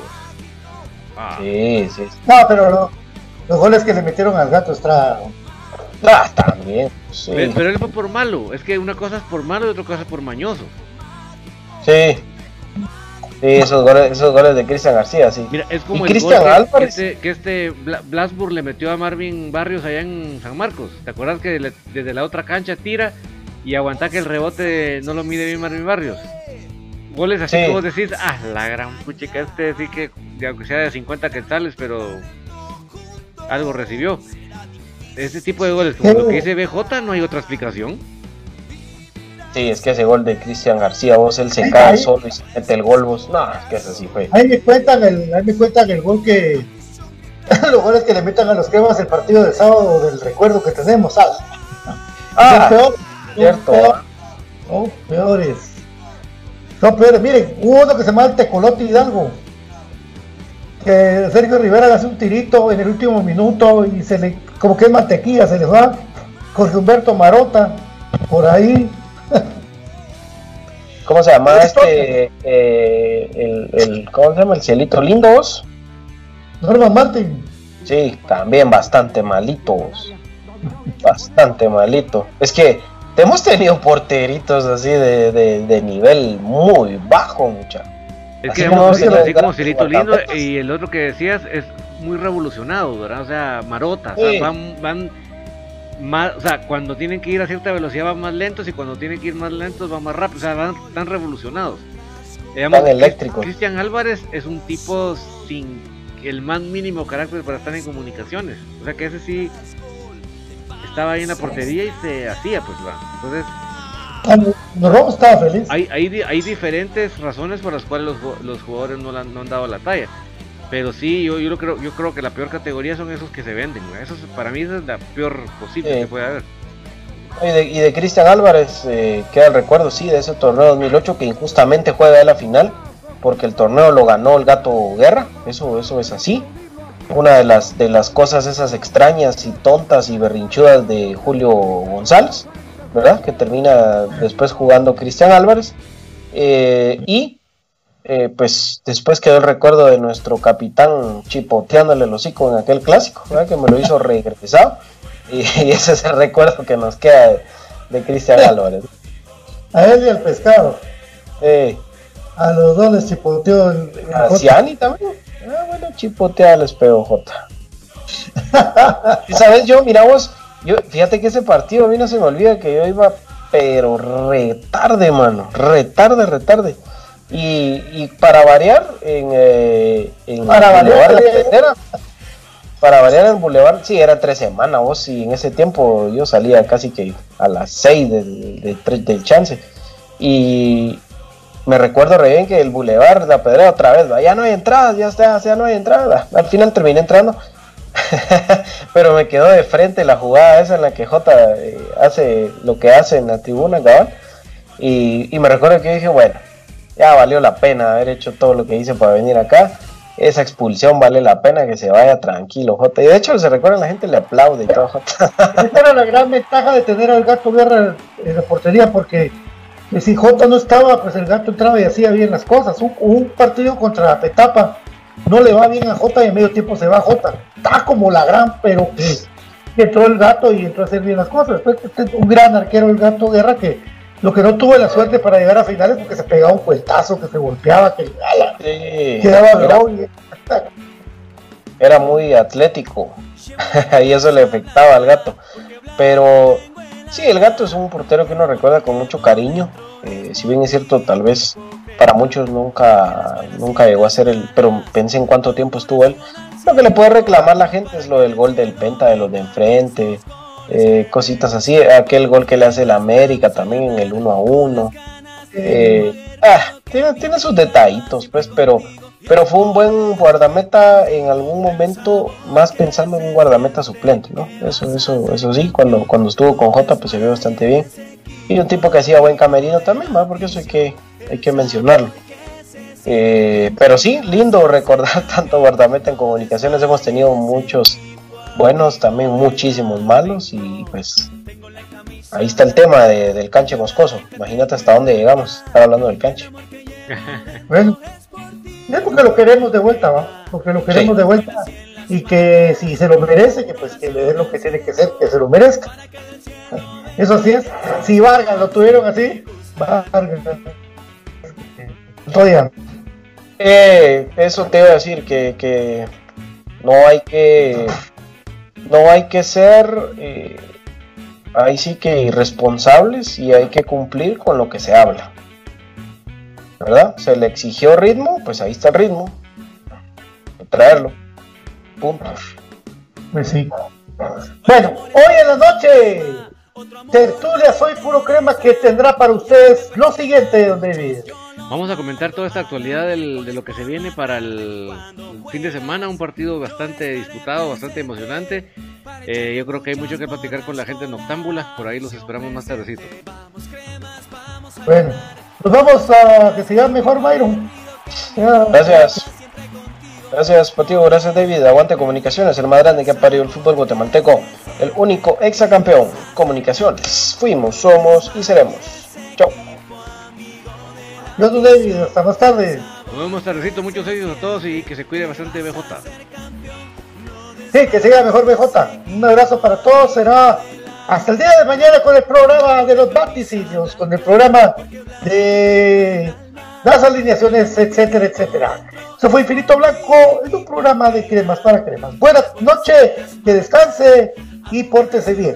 Ah. Sí, sí. No, pero no los goles que le metieron al gato Estrada.
Ah, también. Sí.
Pero, él fue por malo. Es que una cosa es por malo y otra cosa es por mañoso.
Sí. Sí, esos goles, esos goles de Cristian García, sí.
Mira, es como el gol Álvarez? Que, este, que este Blasburg le metió a Marvin Barrios allá en San Marcos. ¿Te acuerdas que desde la otra cancha tira y aguanta que el rebote no lo mide bien Marvin Barrios? Goles así como decís, ah, la gran puchica, este sí que, aunque sea de 50 quetzales, pero algo recibió. ese tipo de goles, como lo que dice BJ, no hay otra explicación.
Sí, es que ese gol de Cristian García, vos él se cae solo y se mete el gol, vos. No, es que es así fue.
Ahí me cuentan el, ahí me cuentan el gol que. los goles que le metan a los cremas el partido de sábado del recuerdo que tenemos, ¿sabes?
Ah,
peor,
cierto.
peor- son peores. Peores. Miren, hubo uno que se llama el Tecolote Hidalgo. Que Sergio Rivera le hace un tirito en el último minuto y se le, como que es mantequilla, se le va. Jorge Humberto Marota, por ahí.
¿Cómo se llama este? eh, el, el, ¿Cómo se llama? El cielito lindo, vos?
Norman Martin.
Sí, también bastante malitos. Bastante malito. Es que hemos tenido porteritos así de, de, de nivel muy bajo, mucha.
Es
Así
que
como
así como Cirito Lindo y el otro que decías es muy revolucionado, ¿verdad? O sea, marota, o sea, van, van más, o sea, cuando tienen que ir a cierta velocidad van más lentos y cuando tienen que ir más lentos van más rápido, o sea, van tan revolucionados. Digamos,
Tan eléctricos.
Cristian Álvarez es un tipo sin el más mínimo carácter para estar en comunicaciones, o sea que ese sí estaba ahí en la portería y se hacía, pues, ¿verdad? Entonces,
Ah, no, estaba feliz.
hay, hay, hay diferentes razones por las cuales los, los jugadores no, la- no han dado la talla. Pero sí, yo, yo, lo creo, yo creo que la peor categoría son esos que se venden. Eso es- para mí esa es la peor posible
Sí.
que puede haber.
Y de, y de Cristian Álvarez eh, queda el recuerdo, sí, de ese torneo 2008 que injustamente juega la final, porque el torneo lo ganó el Gato Guerra, eso, eso es así. Una de las, de las cosas esas extrañas y tontas y berrinchudas de Julio González, ¿verdad? Que termina después jugando Cristian Álvarez. Eh, y eh, pues después quedó el recuerdo de nuestro capitán chipoteándole el hocico en aquel clásico, ¿verdad? Que me lo hizo regresado. Y, y ese es el recuerdo que nos queda de, de Cristian Álvarez.
A él y al pescado.
Eh,
A los dos les chipoteó el,
a. Ciani también. Ah, bueno, chipotea les pegó J. Y sabes, yo, mira vos, yo, fíjate que ese partido a mí no se me olvida que yo iba, pero retarde, mano, retarde, retarde. Y, y para variar, en, eh, en
Para
Boulevard
variar,
La para variar en Boulevard, sí, era tres semanas, vos, y en ese tiempo yo salía casi que a las seis del, del chance. Y me recuerdo re bien que el Boulevard La Pedrera otra vez, va, ya no hay entradas, ya está, ya no hay entradas. Al final terminé entrando. Pero me quedó de frente la jugada esa en la que J eh, hace lo que hace en la tribuna, cabal. Y, y me recuerdo que dije, bueno, ya valió la pena haber hecho todo lo que hice para venir acá. Esa expulsión vale la pena que se vaya tranquilo, J. Y de hecho, se recuerda, la gente le aplaude y todo.
Esta era la gran ventaja de tener al gato Guerra en la portería, porque que si Jota no estaba, pues el gato entraba y hacía bien las cosas. Un, un partido contra Petapa no le va bien a Jota y en medio tiempo se va Jota. Está como la gran, pero que entró el gato y entró a hacer bien las cosas. Este, un gran arquero, el gato Guerra, que lo que no tuvo la suerte para llegar a finales porque se pegaba un cuentazo, que se golpeaba, que ala,
Sí,
quedaba
era-
y-
era muy atlético y eso le afectaba al gato. Pero sí, el gato es un portero que uno recuerda con mucho cariño. Eh, si bien es cierto, tal vez para muchos nunca, nunca llegó a ser el. Pero pensé en cuánto tiempo estuvo él. Lo que le puede reclamar la gente es lo del gol del Penta de los de enfrente, eh, cositas así. Aquel gol que le hace el América también en el 1 a 1. Eh, ah, tiene, tiene sus detallitos, pues, pero, pero fue un buen guardameta en algún momento, más pensando en un guardameta suplente, ¿no? Eso, eso, eso sí, cuando, cuando estuvo con Jota, pues se vio bastante bien. Y un tipo que hacía buen camerino también, ¿va? Porque eso hay que, hay que mencionarlo. Eh, pero sí, lindo recordar tanto guardameta en comunicaciones. Hemos tenido muchos buenos, también muchísimos malos. Y pues ahí está el tema de- del canche moscoso. Imagínate hasta dónde llegamos. Estar hablando del canche.
Bueno, es porque lo queremos de vuelta, ¿va? Porque lo queremos
Sí.
de vuelta y que si se lo merece, que pues que le dé lo que tiene que ser, que se lo merezca. Eso sí es. Si Vargas lo tuvieron así, Vargas. Todavía.
Eh, eso te iba a decir que, que no hay que no hay que ser eh, ahí sí que irresponsables y hay que cumplir con lo que se habla ¿verdad? se le exigió ritmo pues ahí está el ritmo traerlo punto
Pues sí. Bueno, hoy en la noche, Tertulia Soy Puro Crema que tendrá para ustedes lo siguiente, don David.
Vamos a comentar toda esta actualidad del, de lo que se viene para el fin de semana, un partido bastante disputado, bastante emocionante. Eh, yo creo que hay mucho que platicar con la gente noctámbula, por ahí los esperamos más tardecito.
Bueno, nos vamos a que siga mejor Byron.
Gracias. Gracias, Pativo. Gracias, David. Aguante Comunicaciones, el más grande que ha parido el fútbol guatemalteco. El único exacampeón. Comunicaciones. Fuimos, somos y seremos. Chao.
Yo soy David. Hasta más tarde.
Nos vemos tardecito. Muchos éxitos a todos y que se cuide bastante BJ.
Sí, que siga mejor BJ. Un abrazo para todos. Será hasta el día de mañana con el programa de los vaticinios, con el programa de las alineaciones, etcétera, etcétera. Eso fue Infinito Blanco en un programa de cremas para cremas. Buenas noches, que descanse y pórtese bien.